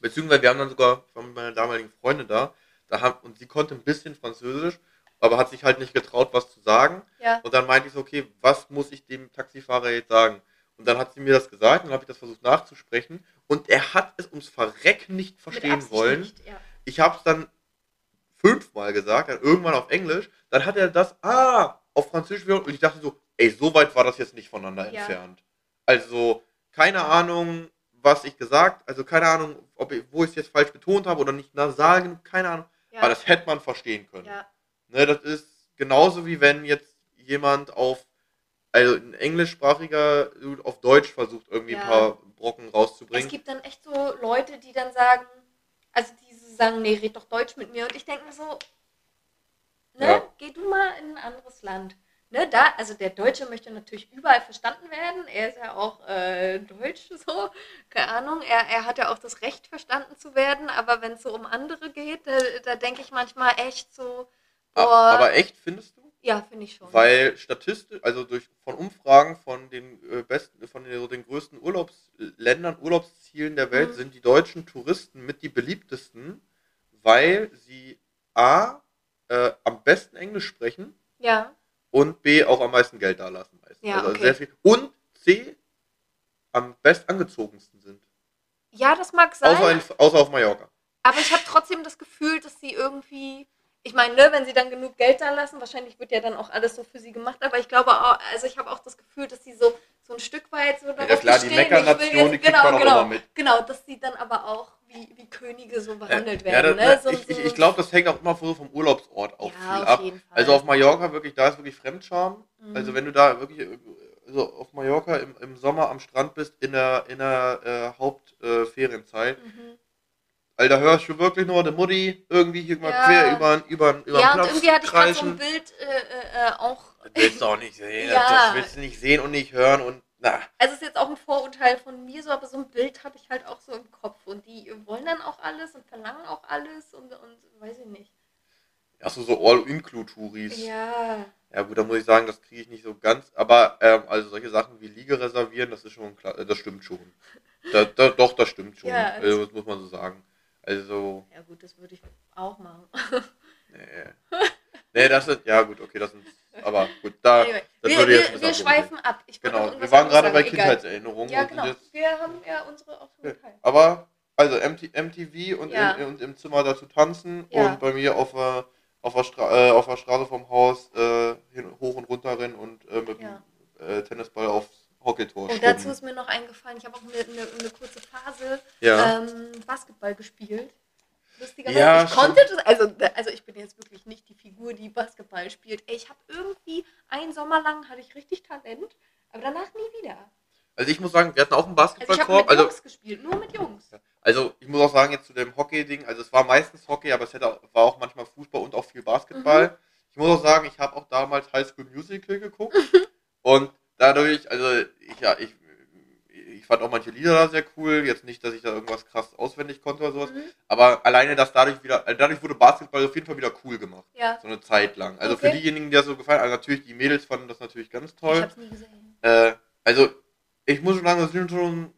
Beziehungsweise wir haben dann sogar, ich war mit meiner damaligen Freundin da, da haben, und sie konnte ein bisschen Französisch, aber hat sich halt nicht getraut, was zu sagen. Ja. Und dann meinte ich so, okay, was muss ich dem Taxifahrer jetzt sagen? Und dann hat sie mir das gesagt und dann habe ich das versucht nachzusprechen. Und er hat es ums Verrecken nicht verstehen wollen. Nicht. Ja. Ich habe es dann fünfmal gesagt, dann irgendwann auf Englisch. Dann hat er das, ah, auf Französisch wieder. Und ich dachte so, ey, so weit war das jetzt nicht voneinander Ja. entfernt. Also, keine Ahnung, was ich gesagt, also keine Ahnung, ob ich, wo ich es jetzt falsch betont habe oder nicht nasal genug, keine Ahnung. Ja. Aber das hätte man verstehen können. ja. Ne, das ist genauso wie wenn jetzt jemand auf, also ein englischsprachiger auf Deutsch versucht, irgendwie ein paar Brocken Es rauszubringen. gibt dann echt so Leute, die dann sagen, also die so sagen, nee, red doch Deutsch mit mir. Und ich denke mir so, ne, Ja. geh du mal in ein anderes Land. Ne, da, also der Deutsche möchte natürlich überall verstanden werden. Er ist ja auch äh, Deutsch, so, keine Ahnung. Er, er hat ja auch das Recht, verstanden zu werden. Aber wenn es so um andere geht, da, da denke ich manchmal echt so, boah, Aber echt, findest du? Ja, finde ich schon. Weil statistisch, also durch von Umfragen von den äh, besten, von den, so den größten Urlaubsländern, Urlaubszielen der Welt Mhm. sind die deutschen Touristen mit die beliebtesten, weil sie A äh, am besten Englisch sprechen Ja. und B auch am meisten Geld da lassen meistens. Ja, also okay. sehr viel. Und C am bestangezogensten sind. Ja, das mag sein. Außer, in, außer auf Mallorca. Aber ich habe trotzdem das Gefühl, dass sie irgendwie. Ich meine, ne, wenn sie dann genug Geld da lassen, wahrscheinlich wird ja dann auch alles so für sie gemacht, aber ich glaube auch, also ich habe auch das Gefühl, dass sie so, so ein Stück weit so darauf klar, die bestehen, ich will Meckernation, jetzt- die kriegt man auch genau, immer mit. Genau, dass sie dann aber auch wie, wie Könige so behandelt Ja, werden. da- ne? da- so, ich so, ich, ich glaube, das hängt auch immer so vom Urlaubsort auch ja, viel auf ab. Also auf Mallorca wirklich, da ist wirklich Fremdscham. Mhm. Also wenn du da wirklich äh, also auf Mallorca im, im Sommer am Strand bist, in der, in der äh, Hauptferienzeit, äh, Ferienzeit, Mhm. Alter, hörst du wirklich nur eine Mutti irgendwie hier mal Ja. quer über, über, über Ja, den und Platz irgendwie hatte ich gerade so ein. Bild äh, äh, äh, auch. Das willst du auch nicht sehen, Ja. das, willst du nicht sehen und nicht hören und na. Also ist jetzt auch ein Vorurteil von mir so, aber so ein Bild habe ich halt auch so im Kopf. Und die wollen dann auch alles und verlangen auch alles und, und weiß ich nicht. Achso, so All-Include-Touris. Ja. Ja gut, da muss ich sagen, das kriege ich nicht so ganz. Aber ähm, also solche Sachen wie Liege reservieren, das ist schon klar, äh, das stimmt schon. Da, da, doch, das stimmt schon. Ja, also, das muss man so sagen. Also, Ja gut, das würde ich auch machen. nee. nee, das sind, ja gut, okay, das sind, aber gut, da, Anyway, wir wir, wir schweifen ab. Ich Genau, wir waren gerade bei. Egal. Kindheitserinnerungen. Ja, genau. jetzt, Wir haben ja unsere auch schon Ja. aber, also MT, MTV und, Ja. in, und im Zimmer dazu tanzen Ja. und bei mir auf der, auf der, Stra äh, auf der Straße vom Haus äh, hin, hoch und runter rennen und äh, mit dem äh, Tennisball aufs Hockeytor Und dazu ist mir noch eingefallen, ich habe auch eine, eine, eine kurze Phase Ja. ähm, Basketball gespielt. Lustigerweise. Ja, ich konnte das, also, also ich bin jetzt wirklich nicht die Figur, die Basketball spielt. Ich habe irgendwie einen Sommer lang hatte ich richtig Talent, aber danach nie wieder. Also ich muss sagen, wir hatten auch einen Also ich habe Basketballkorb. mit Also, Jungs gespielt, nur mit Jungs. also ich muss auch sagen, jetzt zu dem Hockey-Ding, also es war meistens Hockey, aber es hätte, auch- war auch manchmal Fußball und auch viel Basketball. Mhm. Ich muss auch sagen, ich habe auch damals High School Musical geguckt und dadurch, also ich, ja, ich, ich fand auch manche Lieder da sehr cool. Jetzt nicht, dass ich da irgendwas krass auswendig konnte oder sowas, Mhm. aber alleine, dass dadurch wieder, also dadurch wurde Basketball auf jeden Fall wieder cool gemacht. Ja, So eine Zeit lang. Also Okay. für diejenigen, die das so gefallen, also natürlich die Mädels fanden das natürlich ganz ich toll. habe es nie gesehen. Äh, also, ich muss schon sagen, das sind schon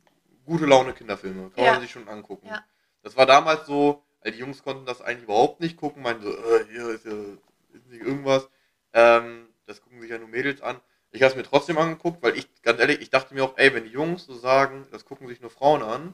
gute Laune Kinderfilme. Kann Ja. man sich schon angucken. Ja. Das war damals so, weil die Jungs konnten das eigentlich überhaupt nicht gucken, meinten so, äh, hier ist ja ist nicht irgendwas. Ähm, das gucken sich ja nur Mädels an. Ich habe es mir trotzdem angeguckt, weil ich, ganz ehrlich, ich dachte mir auch, ey, wenn die Jungs so sagen, das gucken sich nur Frauen an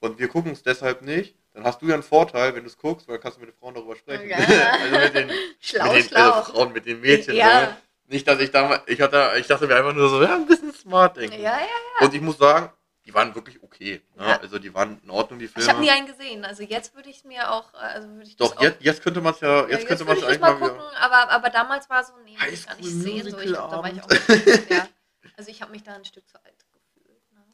und wir gucken es deshalb nicht, dann hast du ja einen Vorteil, wenn du es guckst, weil kannst du mit den Frauen darüber sprechen. Ja. also mit den, Schlau, mit den schlau. Äh, Frauen, mit den Mädchen. Ja. So. Nicht, dass ich damals, ich hatte, ich dachte mir einfach nur so, ja, ein bisschen smart denken. Ja, ja. Und ich muss sagen, die waren wirklich okay. Ne? Ja. Also die waren in Ordnung, die Ich habe nie Filme. einen gesehen. Also jetzt würde ich es mir auch, äh, also würde ich das Doch, auch, jetzt, jetzt könnte man es ja, ja, jetzt könnte man würde es eigentlich mal gucken, wieder. aber, aber damals war so, nee, will ich gar High nicht sehen. So, ich da war ich auch nicht, ja. Also ich habe mich da ein Stück zu alt gefühlt. Ne?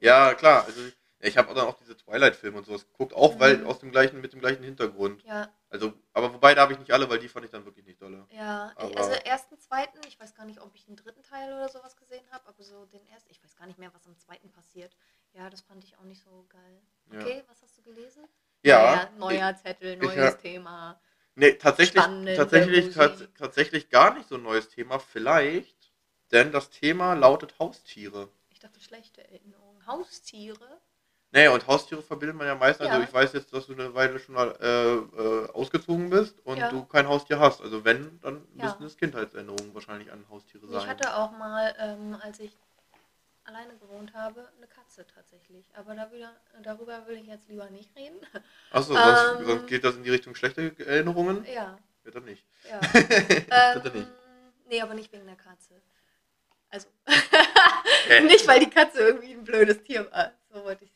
Ja, klar. Also ich habe dann auch diese Twilight-Filme und sowas geguckt, auch weil Mhm. aus dem gleichen, mit dem gleichen Hintergrund. Ja, Also, aber wobei, da habe ich nicht alle, weil die fand ich dann wirklich nicht dolle. ja. Aber- also ersten, zweiten, ich weiß gar nicht, ob ich den dritten Teil oder sowas gesehen habe, aber so den ersten, ich weiß gar nicht mehr, was am zweiten passiert. Ja, das fand ich auch nicht so geil. Ja. Okay, was hast du gelesen? Ja. Naja, neuer Zettel, ich neues hab- Thema. Nee, tatsächlich, tatsächlich, tats tatsächlich gar nicht so ein neues Thema. Vielleicht, denn das Thema lautet Haustiere. Ich dachte, schlechte Erinnerungen. Haustiere? Nee, und Haustiere verbindet man ja meistens. Ja. Also ich weiß jetzt, dass du eine Weile schon mal äh, äh, ausgezogen bist und Ja. du kein Haustier hast. Also wenn, dann Ja. müssten es Kindheitserinnerungen wahrscheinlich an Haustiere sein. Ich hatte auch mal, ähm, als ich alleine gewohnt habe, eine Katze tatsächlich. Aber da wieder, darüber will ich jetzt lieber nicht reden. Achso, sonst, Ähm. sonst geht das in die Richtung schlechte Erinnerungen? Ja, Ja, dann nicht. ja. Bitte ähm, nicht. nee, aber nicht wegen der Katze. Also, nicht weil die Katze irgendwie ein blödes Tier war. So wollte ich.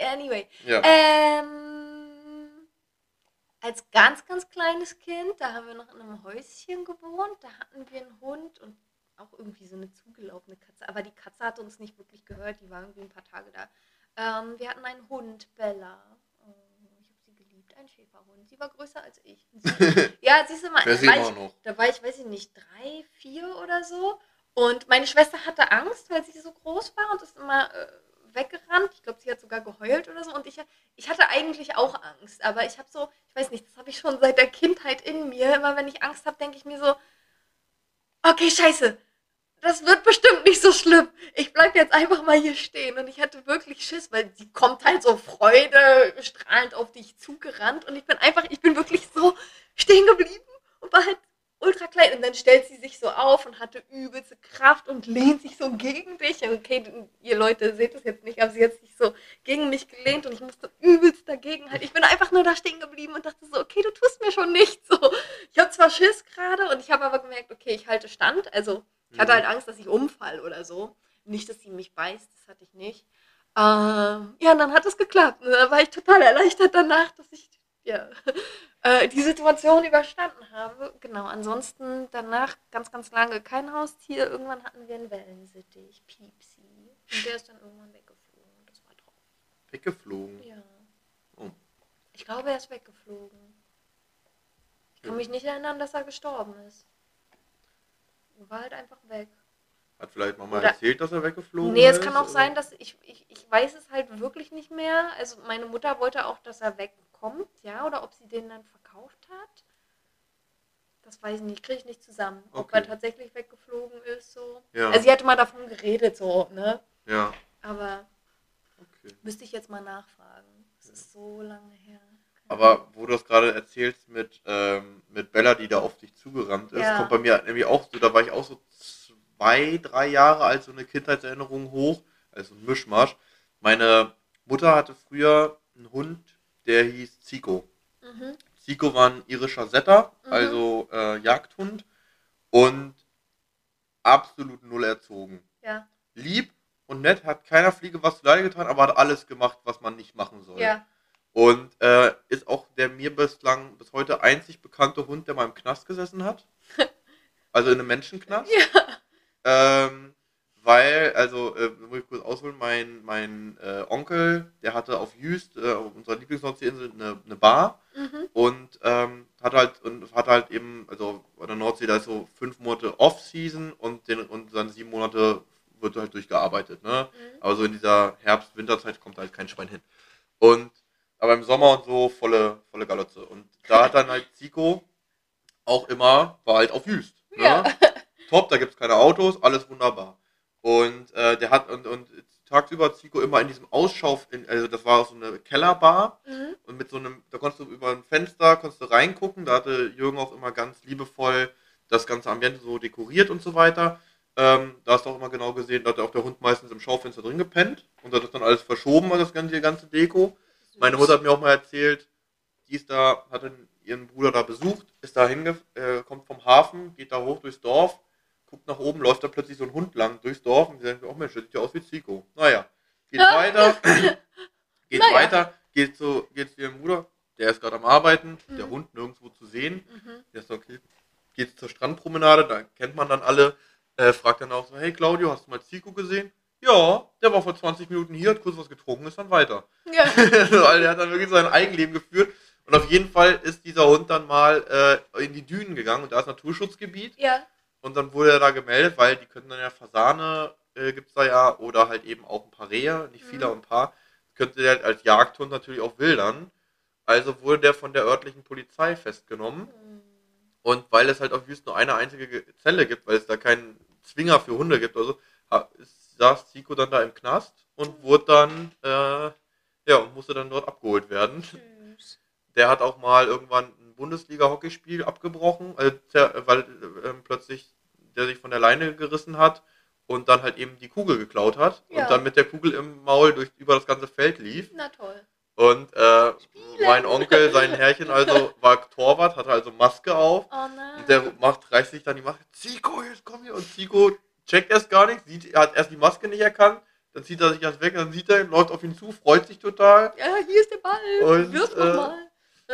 Anyway. Ja. Ähm, als ganz, ganz kleines Kind, da haben wir noch in einem Häuschen gewohnt, da hatten wir einen Hund und auch irgendwie so eine zugelaufene Katze. Aber die Katze hat uns nicht wirklich gehört, die war irgendwie ein paar Tage da. Ähm, wir hatten einen Hund, Bella. Oh, ich habe sie geliebt, ein Schäferhund. Sie war größer als ich. Sie, ja, siehst du mal, da sie war, immer ich, noch. da war ich, weiß ich nicht, drei, vier oder so. Und meine Schwester hatte Angst, weil sie so groß war und ist immer äh, weggerannt. Ich glaube, sie hat sogar geheult oder so. Und ich, ich hatte eigentlich auch Angst. Aber ich habe so, ich weiß nicht, das habe ich schon seit der Kindheit in mir. Immer wenn ich Angst habe, denke ich mir so, okay, scheiße. Das wird bestimmt nicht so schlimm. Ich bleib jetzt einfach mal hier stehen. Und ich hatte wirklich Schiss, weil sie kommt halt so Freude strahlend auf dich zugerannt. Und ich bin einfach, ich bin wirklich so stehen geblieben war halt ultra klein und dann stellt sie sich so auf und hatte übelste Kraft und lehnt sich so gegen dich. Okay, ihr Leute seht es jetzt nicht, aber sie hat sich so gegen mich gelehnt und ich musste übelst dagegen halt. Ich bin einfach nur da stehen geblieben und dachte so, okay, du tust mir schon nichts. So. Ich habe zwar Schiss gerade und ich habe aber gemerkt, okay, ich halte Stand. Also ich hatte Mhm. halt Angst, dass ich umfall oder so. Nicht, dass sie mich beißt, das hatte ich nicht. Ähm, ja, und dann hat es geklappt. Und da war ich total erleichtert danach, dass ich ja, äh, die Situation überstanden habe. Genau, ansonsten danach ganz, ganz lange kein Haustier. Irgendwann hatten wir einen Wellensittich, Piepsi. Und der ist dann irgendwann weggeflogen. Das war traurig. Weggeflogen. Ja. Oh. Ich glaube, er ist weggeflogen. Ich kann Ja. mich nicht erinnern, dass er gestorben ist. Er war halt einfach weg. Hat vielleicht Mama Oder- erzählt, dass er weggeflogen Nee, ist? es kann auch oder? sein, dass ich, ich, ich weiß es halt wirklich nicht mehr. Also meine Mutter wollte auch, dass er wegkommt, ja, oder ob sie den dann verkauft hat. Das weiß ich nicht, kriege ich nicht zusammen. Ob Okay. er tatsächlich weggeflogen ist, so. Ja. Also sie hatte mal davon geredet, so, ne? Ja, Aber okay. müsste ich jetzt mal nachfragen. Das ist so lange her. Aber wo du das gerade erzählst mit, ähm, mit Bella, die da auf dich zugerannt ist, Ja. kommt bei mir nämlich auch so, da war ich auch so zwei, drei Jahre alt, so eine Kindheitserinnerung hoch, also ein Mischmasch. Meine Mutter hatte früher einen Hund, der hieß Zico. Mhm. Zico war ein irischer Setter, Mhm. also äh, Jagdhund und absolut null erzogen. Ja, Lieb und nett, hat keiner Fliege was zu Leide getan, aber hat alles gemacht, was man nicht machen soll. ja. Und äh, ist auch der mir bislang bis heute einzig bekannte Hund, der mal im Knast gesessen hat. Also in einem Menschenknast. Ja. Ähm, weil, also, äh, muss ich kurz ausholen, mein, mein äh, Onkel, der hatte auf Jüst, äh, auf unserer Lieblingsnordseeinsel, eine, eine Bar Mhm. und ähm, hat halt und hat halt eben, also an der Nordsee, da ist so fünf Monate Off-Season und, den, und dann sieben Monate wird halt durchgearbeitet, ne? Mhm. Aber so in dieser Herbst-Winterzeit kommt halt kein Schwein hin. Und aber im Sommer und so volle, volle Galotze. Und da hat dann halt Zico auch immer, war halt auf Jüst. Ne? Ja. Top, da gibt es keine Autos, alles wunderbar. Und äh, der hat und, und tagsüber Zico immer in diesem Ausschau, in, also das war so eine Kellerbar Mhm. und mit so einem, da konntest du über ein Fenster, konntest du reingucken, da hatte Jürgen auch immer ganz liebevoll das ganze Ambiente so dekoriert und so weiter. Ähm, da hast du auch immer genau gesehen, da hat auch der Hund meistens im Schaufenster drin gepennt und hat das dann alles verschoben, das ganze, die ganze Deko. Meine Mutter hat mir auch mal erzählt, die ist da, hat dann ihren Bruder da besucht, ist da hinge, äh, kommt vom Hafen, geht da hoch durchs Dorf, guckt nach oben, läuft da plötzlich so ein Hund lang durchs Dorf und sie sagt, oh Mensch, das sieht ja aus wie Zico. Naja, geht weiter, geht Naja. weiter, geht zu, geht zu ihrem Bruder, der ist gerade am Arbeiten, der Mhm. Hund nirgendwo zu sehen. Mhm. Der ist okay, geht zur Strandpromenade, da kennt man dann alle, äh, fragt dann auch so, hey Claudio, hast du mal Zico gesehen? Ja, der war vor 20 Minuten hier, hat kurz was getrunken, ist dann weiter. Ja. Weil der hat dann wirklich sein Eigenleben geführt. Und auf jeden Fall ist dieser Hund dann mal äh, in die Dünen gegangen und da ist Naturschutzgebiet. ja. Und dann wurde er da gemeldet, weil die können dann ja Fasane, äh, gibt es da ja, oder halt eben auch ein paar Rehe, nicht viele, Mhm. ein paar. Könnte der als Jagdhund natürlich auch wildern. Also wurde der von der örtlichen Polizei festgenommen. Mhm. Und weil es halt auf Wüst nur eine einzige Ge- Zelle gibt, weil es da keinen Zwinger für Hunde gibt, also saß Zico dann da im Knast und wurde dann, äh, ja, und musste dann dort abgeholt werden. Tschüss. Der hat auch mal irgendwann Bundesliga-Hockeyspiel abgebrochen, also, weil äh, plötzlich der sich von der Leine gerissen hat und dann halt eben die Kugel geklaut hat Ja. und dann mit der Kugel im Maul durch über das ganze Feld lief. Na toll. Und äh, mein Onkel, sein Herrchen also, war Torwart, hatte also Maske auf Oh und der macht, reißt sich dann die Maske. Zico, jetzt komm hier. Und Zico checkt erst gar nicht, sieht, er hat erst die Maske nicht erkannt. Dann zieht er sich das weg, dann sieht er, läuft auf ihn zu, freut sich total. ja, hier ist der Ball. Und, Wirf äh, mal.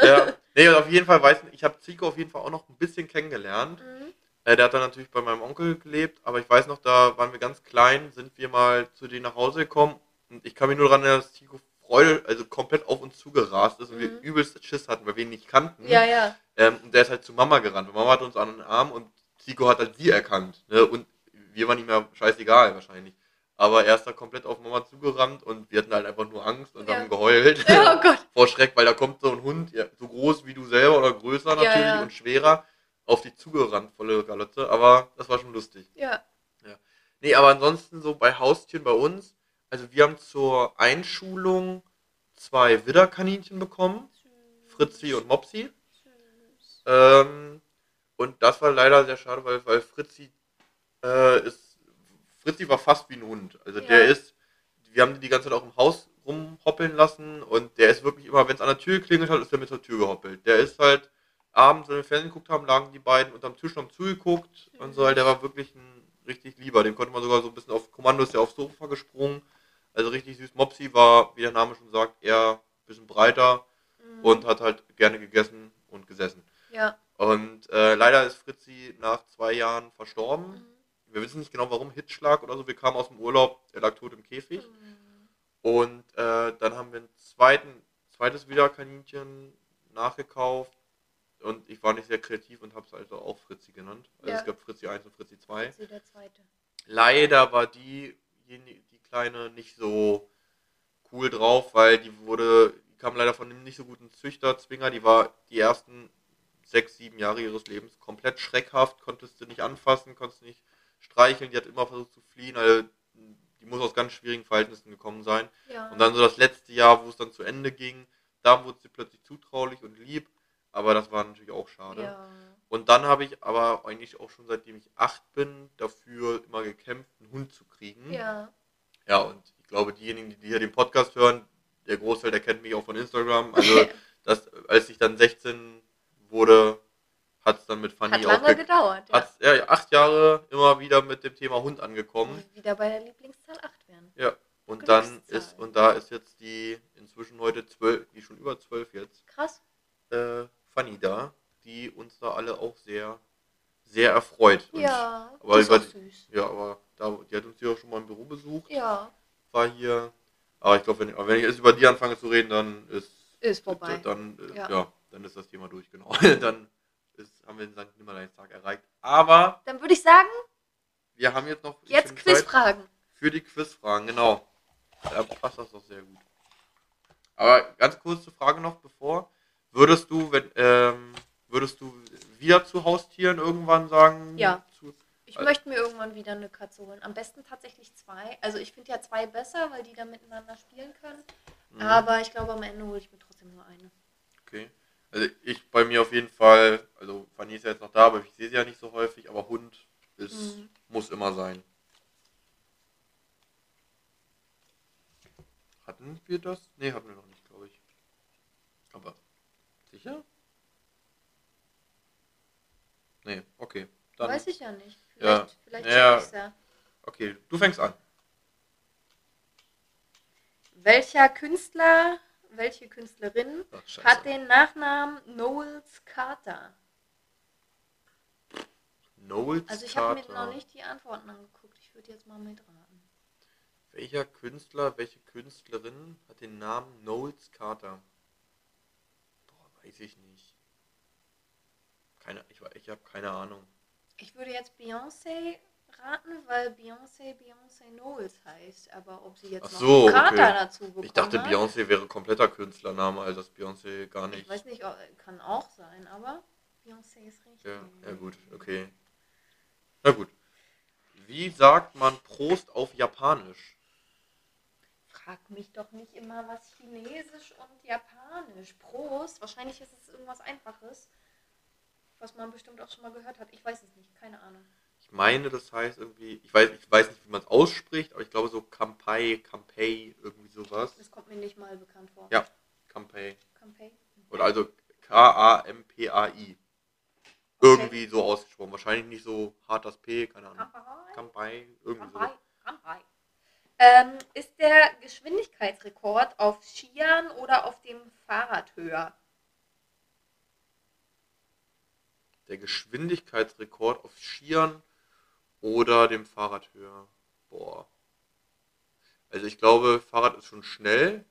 Ja. Nee, auf jeden Fall weiß ich, ich habe Zico auf jeden Fall auch noch ein bisschen kennengelernt. Mhm. Äh, der hat dann natürlich bei meinem Onkel gelebt, aber ich weiß noch, da waren wir ganz klein, sind wir mal zu denen nach Hause gekommen. Und ich kann mich nur daran erinnern, dass Zico Freude, also komplett auf uns zugerast ist und wir Mhm. übelst Schiss hatten, weil wir ihn nicht kannten. Ja, ja. Ähm, und der ist halt zu Mama gerannt. Und Mama hat uns an den Arm und Zico hat halt sie erkannt. Ne? Und wir waren ihm ja scheißegal wahrscheinlich. Aber er ist da komplett auf Mama zugerannt und wir hatten halt einfach nur Angst und Ja. haben geheult. Ja, oh Gott. Vor Schreck, weil da kommt so ein Hund, ja, so groß wie du selber oder größer natürlich ja. und schwerer, auf die zugerannt, volle Galotte. Aber das war schon lustig. Ja. Nee, aber ansonsten so bei Haustieren bei uns, also wir haben zur Einschulung zwei Widderkaninchen bekommen, Fritzi und Mopsi. Süß. Ähm, Und das war leider sehr schade, weil, weil Fritzi äh, ist. Fritzi war fast wie ein Hund. Also Ja. der ist. Wir haben den die ganze Zeit auch im Haus rumhoppeln lassen und der ist wirklich immer, wenn es an der Tür geklingelt hat, ist er mit zur Tür gehoppelt. Der ist halt abends, wenn wir Fernsehen geguckt haben, lagen die beiden unterm Tisch und haben zugeguckt und so. halt, Der war wirklich ein richtig lieber. Dem konnte man sogar so ein bisschen auf Kommando ist der aufs Sofa gesprungen. Also richtig süß. Mopsi war, wie der Name schon sagt, eher ein bisschen breiter Mhm. und hat halt gerne gegessen und gesessen. Ja. Und äh, leider ist Fritzi nach zwei Jahren verstorben. Mhm. Wir wissen nicht genau warum, Hitzschlag oder so. Wir kamen aus dem Urlaub, er lag tot im Käfig. Mhm. Und äh, dann haben wir ein zweiten, zweites Wiederkaninchen nachgekauft. Und ich war nicht sehr kreativ und habe es also auch Fritzi genannt. Also Ja. es gab Fritzi 1 und Fritzi 2. Sie der zweite. Leider war die, die Kleine nicht so cool drauf, weil die wurde, die kam leider von einem nicht so guten Züchter, Zwinger, die war die ersten sechs, sieben Jahre ihres Lebens komplett schreckhaft, konntest du nicht anfassen, konntest nicht streicheln, die hat immer versucht zu fliehen, also die muss aus ganz schwierigen Verhältnissen gekommen sein. Ja. Und dann so das letzte Jahr, wo es dann zu Ende ging, da wurde sie plötzlich zutraulich und lieb, aber das war natürlich auch schade. Ja. Und dann habe ich aber eigentlich auch schon seitdem ich acht bin, dafür immer gekämpft, einen Hund zu kriegen. Ja. Ja, und ich glaube, diejenigen, die hier den Podcast hören, der Großteil, der kennt mich auch von Instagram. Also, das, als ich dann 16 wurde, hat es dann mit Fanny Hat lange aufge- gedauert. Ja. hat's, ja, acht Jahre immer wieder mit dem Thema Hund angekommen. Und wieder bei der Lieblingszahl 8 werden. Ja. Und dann ist, und da ist jetzt die inzwischen heute zwölf, die schon über zwölf jetzt, Krass. äh, Fanny da, die uns da alle auch sehr, sehr erfreut. Und Ja. aber das ist über- auch süß. Ja, aber da, die hat uns hier auch schon mal im Büro besucht, Ja. war hier. Aber ich glaube, wenn, aber wenn ich jetzt über die anfange zu reden, dann ist Ist vorbei. Dann, äh, ja. Ja. dann ist das Thema durch, genau. dann ist, haben wir den St. Nimmerleinstag erreicht. Aber Dann würde ich sagen, wir haben jetzt noch jetzt Quizfragen. für die Quizfragen, genau. Da passt das doch sehr gut. Aber ganz kurze Frage noch bevor. Würdest du, wenn, ähm, würdest du wieder zu Haustieren irgendwann sagen? Ja. Zu, Ich Also- möchte mir irgendwann wieder eine Katze holen. Am besten tatsächlich zwei. Also ich finde ja zwei besser, weil die dann miteinander spielen können. Mhm. Aber ich glaube, am Ende hole ich mir trotzdem nur eine. Okay. Also ich bei mir auf jeden Fall, also Fanny ist ja jetzt noch da, aber ich sehe sie ja nicht so häufig, aber Hund ist, Mhm. muss immer sein. Hatten wir das? Nee, hatten wir noch nicht, glaube ich. Aber sicher? Nee, okay. Dann, Weiß ich ja nicht. Ja. Vielleicht, vielleicht Ja. ich's ja. Okay, du fängst an. Welcher Künstler, welche Künstlerin Ach, hat den Nachnamen Knowles Carter? Knowles Also ich habe mir Carter. noch nicht die Antworten angeguckt. Ich würde jetzt mal mitraten. Welcher Künstler, welche Künstlerin hat den Namen Knowles Carter? Boah, weiß ich nicht. Keine, ich, ich habe keine Ahnung. Ich würde jetzt Beyoncé raten, weil Beyoncé Beyoncé Knowles heißt. Aber ob sie jetzt Ach noch so, Carter okay. dazu bekommen Ich dachte, hat, Beyoncé wäre kompletter Künstlername, also das Beyoncé gar nicht. Ich weiß nicht, kann auch sein, aber Beyoncé ist richtig. Ja, ja gut, okay. Na gut. Wie sagt man Prost auf Japanisch? Frag mich doch nicht immer, was Chinesisch und Japanisch. Prost. Wahrscheinlich ist es irgendwas Einfaches, was man bestimmt auch schon mal gehört hat. Ich weiß es nicht, keine Ahnung. Ich meine, das heißt irgendwie, ich weiß, ich weiß nicht, wie man es ausspricht, aber ich glaube so Kampai, Kampai, irgendwie sowas. Das kommt mir nicht mal bekannt vor. Ja. Kampai. Campaign. Oder also K-A-M-P-A-I. Irgendwie so ausgesprochen. Wahrscheinlich nicht so hart das P, keine Ahnung. Kampai. Kampai, irgendwie so. Kampai. Kampai. Ähm, ist der Geschwindigkeitsrekord auf Skiern oder auf dem Fahrrad höher? Der Geschwindigkeitsrekord auf Skiern oder dem Fahrrad höher. Boah. Also ich glaube, Fahrrad ist schon schnell.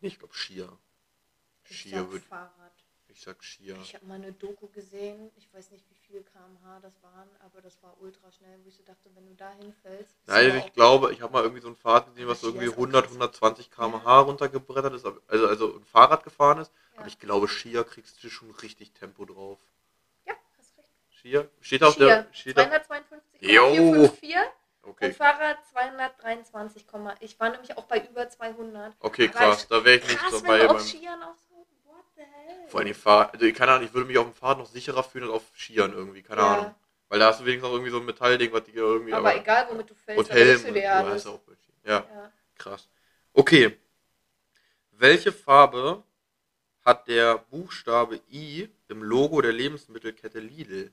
Nee, Ich glaube Skier. Ich Skier sag wird. Fahrrad. Ich sag Skier. Ich habe mal eine Doku gesehen, ich weiß nicht, wie viel kmh das waren, aber das war ultra schnell, wo ich so dachte, wenn du da hinfällst. Nein, ich glaube, ich habe mal irgendwie so ein Fahrrad gesehen, was Skier irgendwie ist auch 100, krass. 120 km/h runtergebrettert ist, also, also ein Fahrrad gefahren ist. Ja. Aber ich glaube, Skier kriegst du schon richtig Tempo drauf. Ja. Skier? Steht auf der. Skier, Steht auf, 252,454 okay, und Fahrrad 223, ich war nämlich auch bei über 200. okay, Aber krass. Da wäre ich nicht Krass, dabei. wenn auf Skiern auch so, what? the hell? Vor allem Fahrrad, also keine Ahnung, ich würde mich auf dem Fahrrad noch sicherer fühlen als auf Skiern irgendwie, keine Ja. Ahnung. Weil da hast du wenigstens auch irgendwie so ein Metallding, was die irgendwie. aber, egal, womit du fällst, Und Helm. du dir alles. Skiern. ja, Ja. krass. Okay. Welche Farbe hat der Buchstabe I im Logo der Lebensmittelkette Lidl?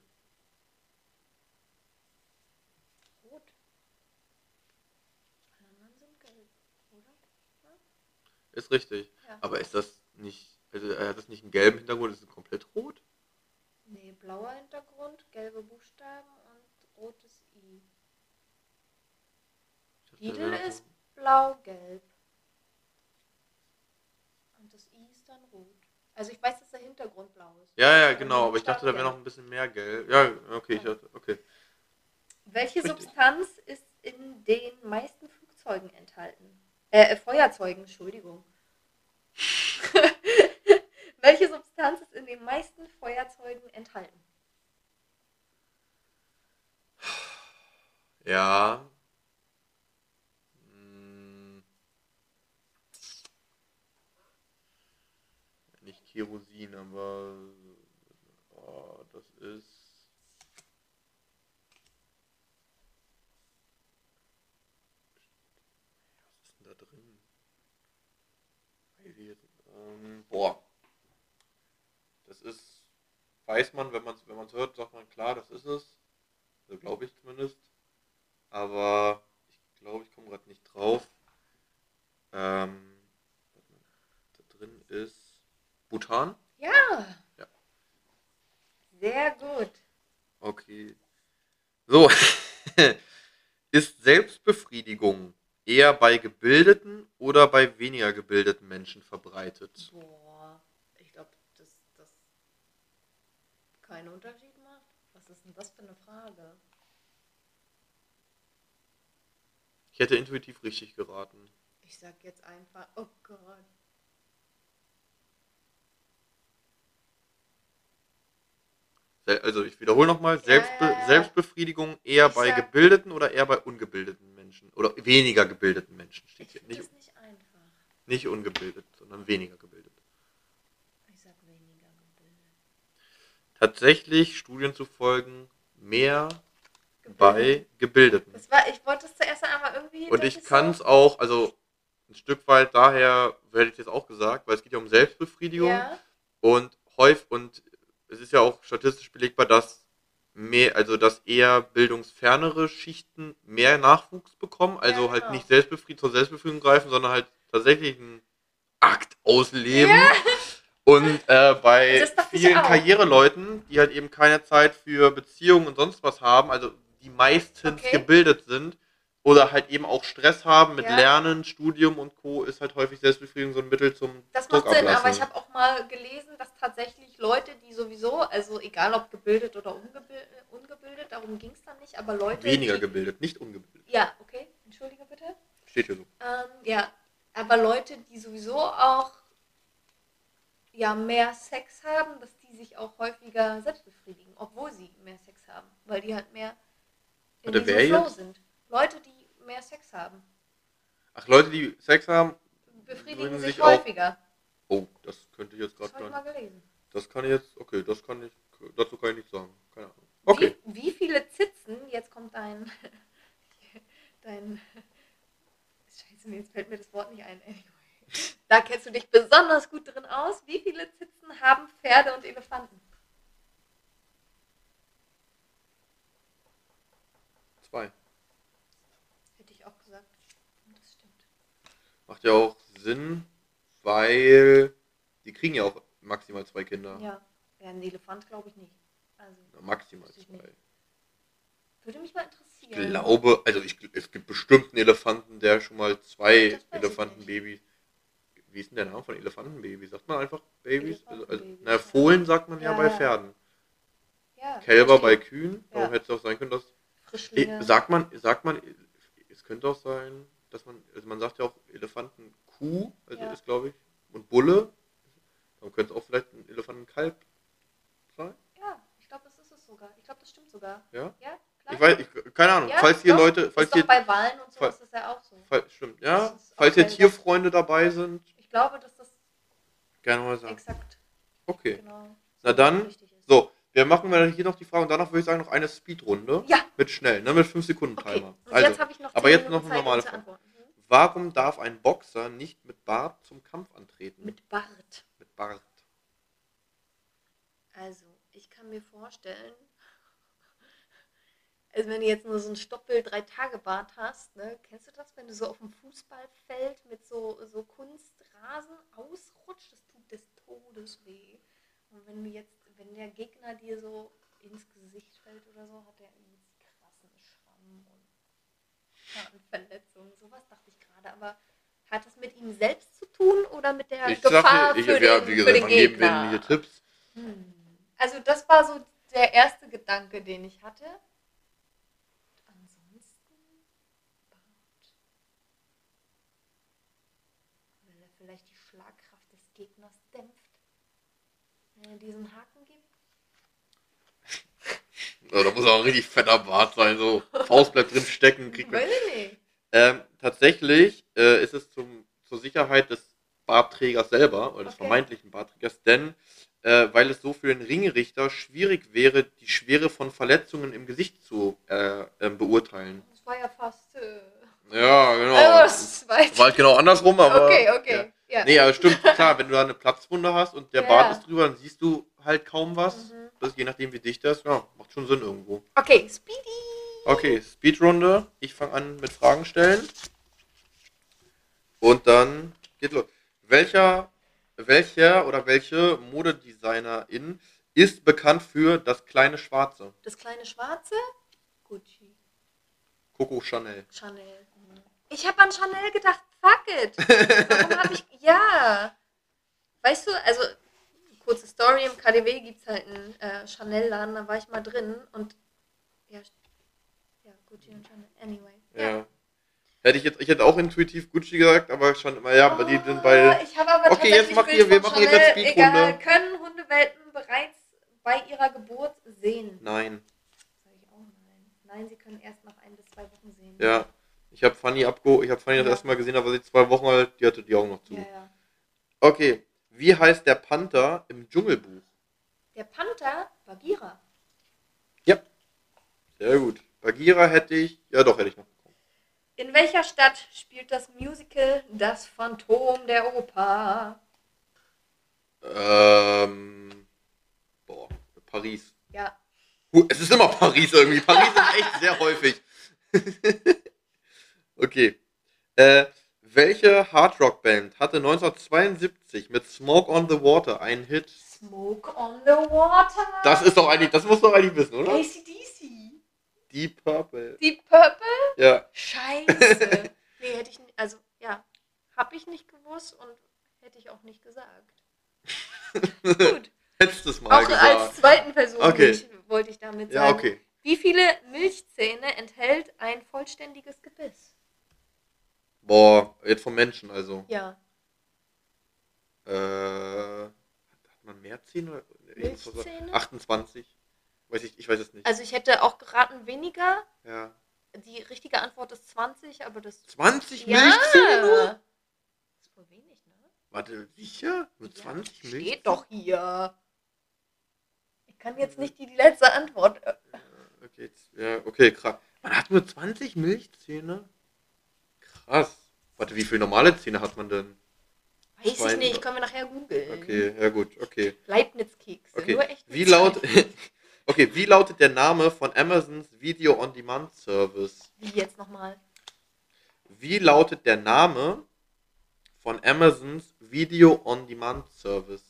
Rot. Alle anderen sind gelb, oder? Ist richtig. Ja. Aber ist das nicht, also er hat das nicht einen gelben Hintergrund, ist es komplett rot? Nee, blauer Hintergrund, gelbe Buchstaben und rotes I. Ich Lidl ist blau-gelb. Und das I ist dann rot. Also ich weiß, dass der Hintergrund blau ist. Ja, ja, genau, aber ich dachte, da wäre noch ein bisschen mehr gelb. Ja, okay, ich Ja. dachte, okay. Welche. Substanz ist in den meisten Flugzeugen enthalten? Äh, äh, Feuerzeugen, Entschuldigung. Welche Substanz ist in den meisten Feuerzeugen enthalten? Ja. Hm. Nicht Kerosin, aber oh, das ist. Was ist denn da drin? Weiß ich jetzt- Ähm, boah. Das ist, weiß man, wenn man es wenn man's hört, sagt man klar, das ist es. So glaube ich zumindest. Aber ich glaube, ich komme gerade nicht drauf. Ähm, da drin ist Bhutan. Ja. Ja. Sehr gut. Okay. So. ist Selbstbefriedigung eher bei gebildeten oder bei weniger gebildeten Menschen verbreitet? Boah, ich glaube, dass das keinen Unterschied macht. Was ist denn das für eine Frage? Ich hätte intuitiv richtig geraten. Ich sag jetzt einfach, oh Gott. Also ich wiederhole nochmal, Ja, Selbstbe ja, ja. Selbstbefriedigung eher Ich bei sag- gebildeten oder eher bei ungebildeten Menschen? Oder weniger gebildeten Menschen steht hier. Nicht, nicht einfach. nicht ungebildet, sondern weniger gebildet. Ich sag weniger gebildet. Tatsächlich, Studien zu folgen, mehr bei gebildeten. Das war, ich wollte es zuerst einmal irgendwie. Und ich kann es auch, also ein Stück weit daher, hätte ich jetzt auch gesagt, weil es geht ja um Selbstbefriedigung. Ja, Und häufig, und es ist ja auch statistisch belegbar, dass mehr, also dass eher bildungsfernere Schichten mehr Nachwuchs bekommen, also Ja, halt genau. nicht selbstbefriedigt zur Selbstbefriedigung greifen, sondern halt tatsächlich einen Akt ausleben. Ja. Und äh, bei vielen. Karriereleuten, die halt eben keine Zeit für Beziehungen und sonst was haben, also die meistens Okay. gebildet sind oder halt eben auch Stress haben mit Ja. Lernen, Studium und Co., ist halt häufig Selbstbefriedigung so ein Mittel zum das macht Sinn, aber ich habe auch mal gelesen, dass tatsächlich Leute, die sowieso, also egal ob gebildet oder ungebildet, ungebildet darum ging es dann nicht, aber Leute. Weniger die, gebildet, nicht ungebildet. Ja, okay, entschuldige bitte. Steht hier so. Ähm, ja, aber Leute, die sowieso auch ja, mehr Sex haben, dass die sich auch häufiger selbst befriedigen, obwohl sie mehr Sex haben, weil die halt mehr in diesem Flow jetzt? sind. Leute, die mehr Sex haben, Ach, Leute, die Sex haben, befriedigen sich, sich auch- häufiger. oh, das könnte ich jetzt Das gerade habe ich gar mal nicht. gelesen. Das kann ich jetzt, okay, das kann ich, dazu kann ich nichts sagen. Keine Ahnung. Okay. Wie, wie viele Zitzen, jetzt kommt dein, dein, scheiße, jetzt fällt mir das Wort nicht ein, anyway. Da kennst du dich besonders gut drin aus. Wie viele Zitzen haben Pferde und Elefanten? Zwei. Hätte ich auch gesagt. Und das stimmt. Macht ja auch Sinn, weil die kriegen ja auch maximal zwei Kinder. Ja. Ja, ein Elefant glaube ich nicht. Also, Na, Maximal ich zwei. würde mich mal Ich interessieren. glaube, also ich, es gibt bestimmt einen Elefanten, der schon mal zwei ich Elefantenbabys. Wie ist denn der Name von Elefantenbaby? Sagt man einfach Babys? Also, also, Elefantenbabys, na, ja. Fohlen sagt man ja, Ja, bei ja. Pferden. Ja, Kälber bei. Kühen. Ja. Warum hätte es auch sein können, dass. Frischlinge. Eh, Sagt man, sagt man, es könnte auch sein, dass man, also man sagt ja auch Elefantenkuh, also Ja. ist glaube ich, und Bulle. Dann könnte es auch vielleicht ein Elefantenkalb sein. Ja, ich glaube, das ist es sogar. Ich glaube, das stimmt sogar. Ja? Ja, klar. Ich weiß, ich, keine Ahnung. Ja, falls hier doch. Leute, falls ist hier, doch bei Wahlen und so Fall- ist das ja auch so. fall, stimmt, ja, falls hier. Tierfreunde dabei sind, Ich glaube, dass das gerne mal sagen. exakt Okay. Genau. Na dann, so, wir machen mal hier noch die Frage und danach würde ich sagen noch eine Speedrunde. Ja. Mit schnell, ne? Mit 5 Sekunden Okay. Timer. Und Also, jetzt habe ich noch aber 10 jetzt noch eine normale Frage. Warum darf ein Boxer nicht mit Bart zum Kampf antreten? Mit Bart. mit Bart. Also, ich kann mir vorstellen, also wenn du jetzt nur so ein Stoppel drei Tage Bart hast, ne, kennst du das, wenn du so auf dem Fußballfeld mit so, so Kunstrasen ausrutscht, das tut des Todes weh. Und wenn du jetzt, wenn der Gegner dir so ins Gesicht fällt oder so, hat Schramm und Zahnverletzungen, sowas dachte ich gerade, aber hat das mit ihm selbst zu tun oder mit der Ich Gefahr sag, ich, für, ja, den, wie für gesagt, den geben wir Gegner? Hier Tipps? Hm. Also das war so der erste Gedanke, den ich hatte. Ansonsten. Weil er vielleicht die Schlagkraft des Gegners dämpft. Wenn er diesen Haken Ja, da muss auch ein richtig fetter Bart sein, so Faust bleibt drin stecken, kriegt man. Weiß ich nicht. Ähm, tatsächlich äh, ist es zum, zur Sicherheit des Bartträgers selber oder des Okay. vermeintlichen Bartträgers, denn äh, weil es so für den Ringrichter schwierig wäre, die Schwere von Verletzungen im Gesicht zu äh, ähm, beurteilen. Das war ja fast. Äh... Ja, genau. Also, das war halt genau andersrum, aber. okay, Ja. okay. Ja. Nee, aber stimmt, klar, wenn du da eine Platzwunde hast und der Ja. Bart ist drüber, dann siehst du halt kaum was. Mhm. Das, je nachdem, wie dicht das ist, ja, macht schon Sinn irgendwo. Okay, Speedy. Okay, Speedrunde. Ich fange an mit Fragen stellen. Und dann geht los. Welcher, welcher oder welche Modedesignerin ist bekannt für das kleine Schwarze? Das kleine Schwarze? Gucci. Coco Chanel. Chanel. Ich habe an Chanel gedacht, fuck it. Warum habe ich. Ja. Weißt du, also, kurze Story: im KDW gibt es halt einen äh, Chanel-Laden, da war ich mal drin und. Ja, ja Gucci und Chanel. Anyway. Ja. Hätte ich jetzt, ich hätte auch intuitiv Gucci gesagt, aber schon immer, ja, aber die sind beide. Oh, Ich habe aber Okay, jetzt tatsächlich mach Bild hier- wir machen jetzt Chanel. eine Speedrunde. Egal, können Hundewelpen bereits bei ihrer Geburt sehen? Nein. Sag ich auch nein. Nein, sie können erst nach ein bis zwei Wochen sehen. Ja. Ich habe Fanny abgeholt, ich habe Fanny das Ja. erste Mal gesehen, aber sie zwei Wochen alt, die hatte die Augen noch zu. ja, ja. Okay. Wie heißt der Panther im Dschungelbuch? Der Panther, Bagheera. Sehr gut. Bagheera hätte ich, ja doch, hätte ich noch bekommen. In welcher Stadt spielt das Musical Das Phantom der Oper? Ähm, boah, Paris. Ja, Es ist immer Paris irgendwie. Paris ist echt sehr häufig. okay. Äh, welche Hardrock-Band hatte 1972 mit Smoke on the Water einen Hit? Smoke on the Water. Das ist doch eigentlich, das musst du doch eigentlich wissen, oder? ACDC. Deep Purple. Deep Purple? Ja. Scheiße. nee, hätte ich nicht, also ja, habe ich nicht gewusst und hätte ich auch nicht gesagt. Gut. Letztes Mal Auch gesagt. als zweiten Versuch Okay. wollte ich damit ja, sagen. okay. Wie viele Milchzähne enthält ein vollständiges Gebiss? Boah, jetzt vom Menschen also. Ja. Äh, hat man mehr Zähne? oder- Milchzähne? 28. Weiß ich, ich weiß es nicht. Also ich hätte auch geraten weniger. ja. Die richtige Antwort ist 20, aber das 20 ja. Milchzähne nur? Das ist wohl wenig, ne? Warte, sicher? Nur 20 ja, Milch? Steht doch hier. Ich kann jetzt nicht die, die letzte Antwort. äh, Okay, jetzt, ja, okay, krass. Man hat nur 20 Milchzähne? Krass. Warte, wie viele normale Zähne hat man denn? Weiß Zwei- ich nicht, können wir nachher googeln. Okay, ja gut, okay. Leibniz-Kekse. Okay, Nur echt wie laut, okay, wie lautet der Name von Amazons Video on Demand Service? Wie jetzt nochmal? Wie lautet der Name von Amazons Video on Demand Service?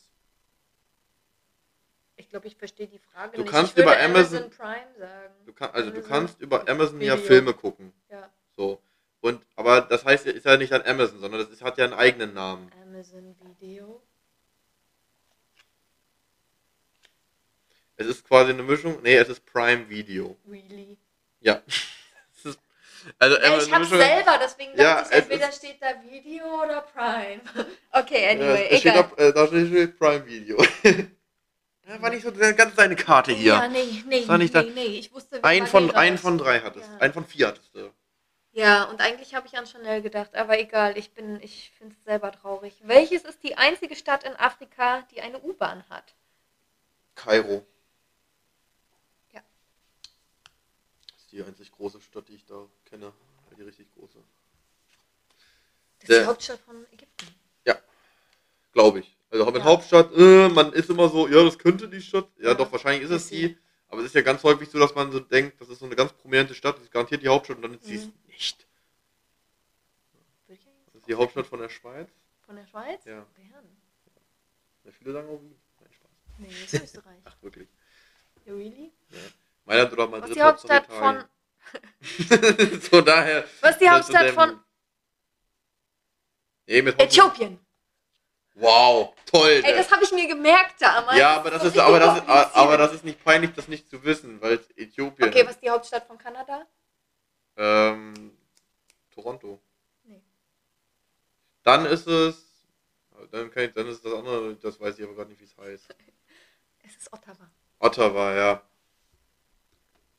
Ich glaube, ich verstehe die Frage Du nicht. kannst über Amazon- Prime sagen. Du kann, also du Amazon kannst über Amazon ja Video. Filme gucken. Ja, So. Und aber das heißt, ist ja nicht an Amazon, sondern das ist, hat ja einen eigenen Namen. Amazon Video. Es ist quasi eine Mischung. Nee, es ist Prime Video. Really? Ja. Ist, also Ja, ich Mischung- selber, deswegen Ja, dachte ich, entweder steht da Video oder Prime. Okay, Ja, anyway, steht egal. äh, da steht Prime Video. ja, war nicht so ganz deine Karte hier. Ja, nee, nee, Das war nicht nee, da- nee, ich wusste, Ein von, ein von drei hattest. Ja. Ein von vier hattest du. Ja, und eigentlich habe ich an Chanel gedacht, aber egal, ich bin, ich finde es selber traurig. Welches ist die einzige Stadt in Afrika, die eine U-Bahn hat? Kairo. Ja. Das ist die einzig große Stadt, die ich da kenne. Die richtig große. Das ist die Hauptstadt von Ägypten. Glaube ich. Also mit Ja. Hauptstadt, äh, man ist immer so, ja, das könnte die Stadt. Ja, Ja, doch, wahrscheinlich ist es die. Aber es ist ja ganz häufig so, dass man so denkt, das ist so eine ganz prominente Stadt, das ist garantiert die Hauptstadt und dann ist sie es Mhm. nicht. Das ist die Hauptstadt von der Schweiz. Von der Schweiz? Ja. Bern. Ja, viele sagen auch Wien. Nein, Spaß. Nee, das ist Österreich. Ach, wirklich. Ja, really? Mailand oder Was Madrid. ist die Hauptstadt von. Italien. so daher. Was ist die Hauptstadt von Nee, mit Äthiopien? Wow, toll. Ey, das habe ich mir gemerkt damals. ja, aber das ist, aber das ist, aber das ist nicht peinlich, das nicht zu wissen, weil es Äthiopien Okay, was ist die Hauptstadt von Kanada? Ähm, Toronto. Nee. Dann ist es. Dann, kann ich, dann ist das andere, das weiß ich aber gerade nicht, wie es heißt. Es ist Ottawa. Ottawa, ja.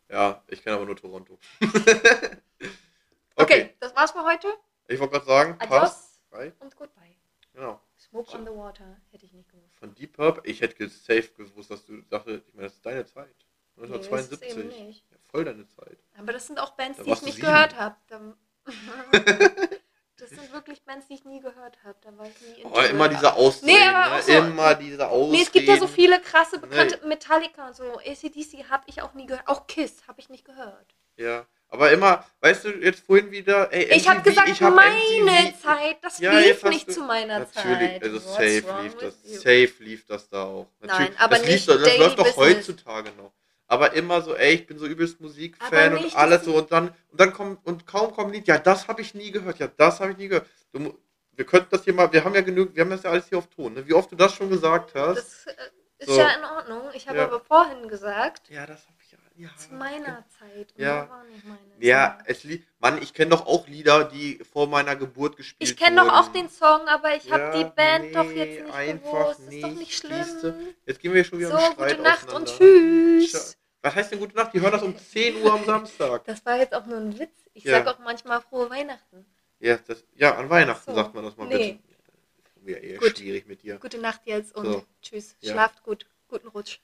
Ja, ich kenne aber nur Toronto. okay. Okay, das war's für heute. Ich wollte gerade sagen, Adios passt. Und goodbye. Genau. Smoke So. on the water hätte ich nicht gewusst. Von Deep Purple, ich hätte safe gewusst, dass du dachte, ich meine, das ist deine Zeit. Nee, das ist es 1972. eben nicht. ja, voll deine Zeit. Aber das sind auch Bands, Da die ich nicht sieben. gehört habe. Das sind wirklich Bands, die ich nie gehört habe. Da war ich nie Oh, into immer diese Ausreden, Nee, aber ne? so- immer diese Ausreden. Nee, es gibt ja so viele krasse, bekannte Nee. Metallica und so. ACDC habe ich auch nie gehört. Auch Kiss habe ich nicht gehört. Ja, aber immer, weißt du, jetzt vorhin wieder, ey, ich habe MTV, gesagt, ich hab meine MTV Zeit. Das Ja, lief nicht du- zu meiner Natürlich, Zeit. also What's safe lief das, you? safe lief das da auch. Natürlich, Nein, aber das nicht lief, das läuft doch heutzutage noch. Aber immer so, ey, ich bin so übelst Musikfan und alles so und dann und dann kommt und kaum kommt ein Lied, ja, das habe ich nie gehört, ja, das habe ich nie gehört. Du, wir könnten das hier mal, wir haben ja genug, wir haben das ja alles hier auf Ton, ne? Wie oft du das schon gesagt hast? Das äh, ist So. ja in Ordnung. Ich habe Ja. aber vorhin gesagt, ja, das habe ich ja, ja. zu meiner Zeit. Und Ja. war nicht meine Ja, Zeit. es Mann, ich kenne doch auch Lieder, die vor meiner Geburt gespielt Ich kenne doch auch wurden. den Song, aber ich habe Ja, die Band doch nee, jetzt nicht einfach gewusst. Ist doch nicht, nicht siehste. schlimm. Jetzt gehen wir schon wieder So, im Streit gute Nacht und tschüss. Was heißt denn gute Nacht? Die hören das um 10 Uhr am Samstag. Das war jetzt auch nur ein Witz. Ich Ja. sag auch manchmal frohe Weihnachten. Ja, das, ja an Weihnachten So. sagt man das mal Nee. bitte. Wäre eher Gut. schwierig mit dir. Gute Nacht jetzt und So. tschüss. Ja. Schlaft gut. Guten Rutsch.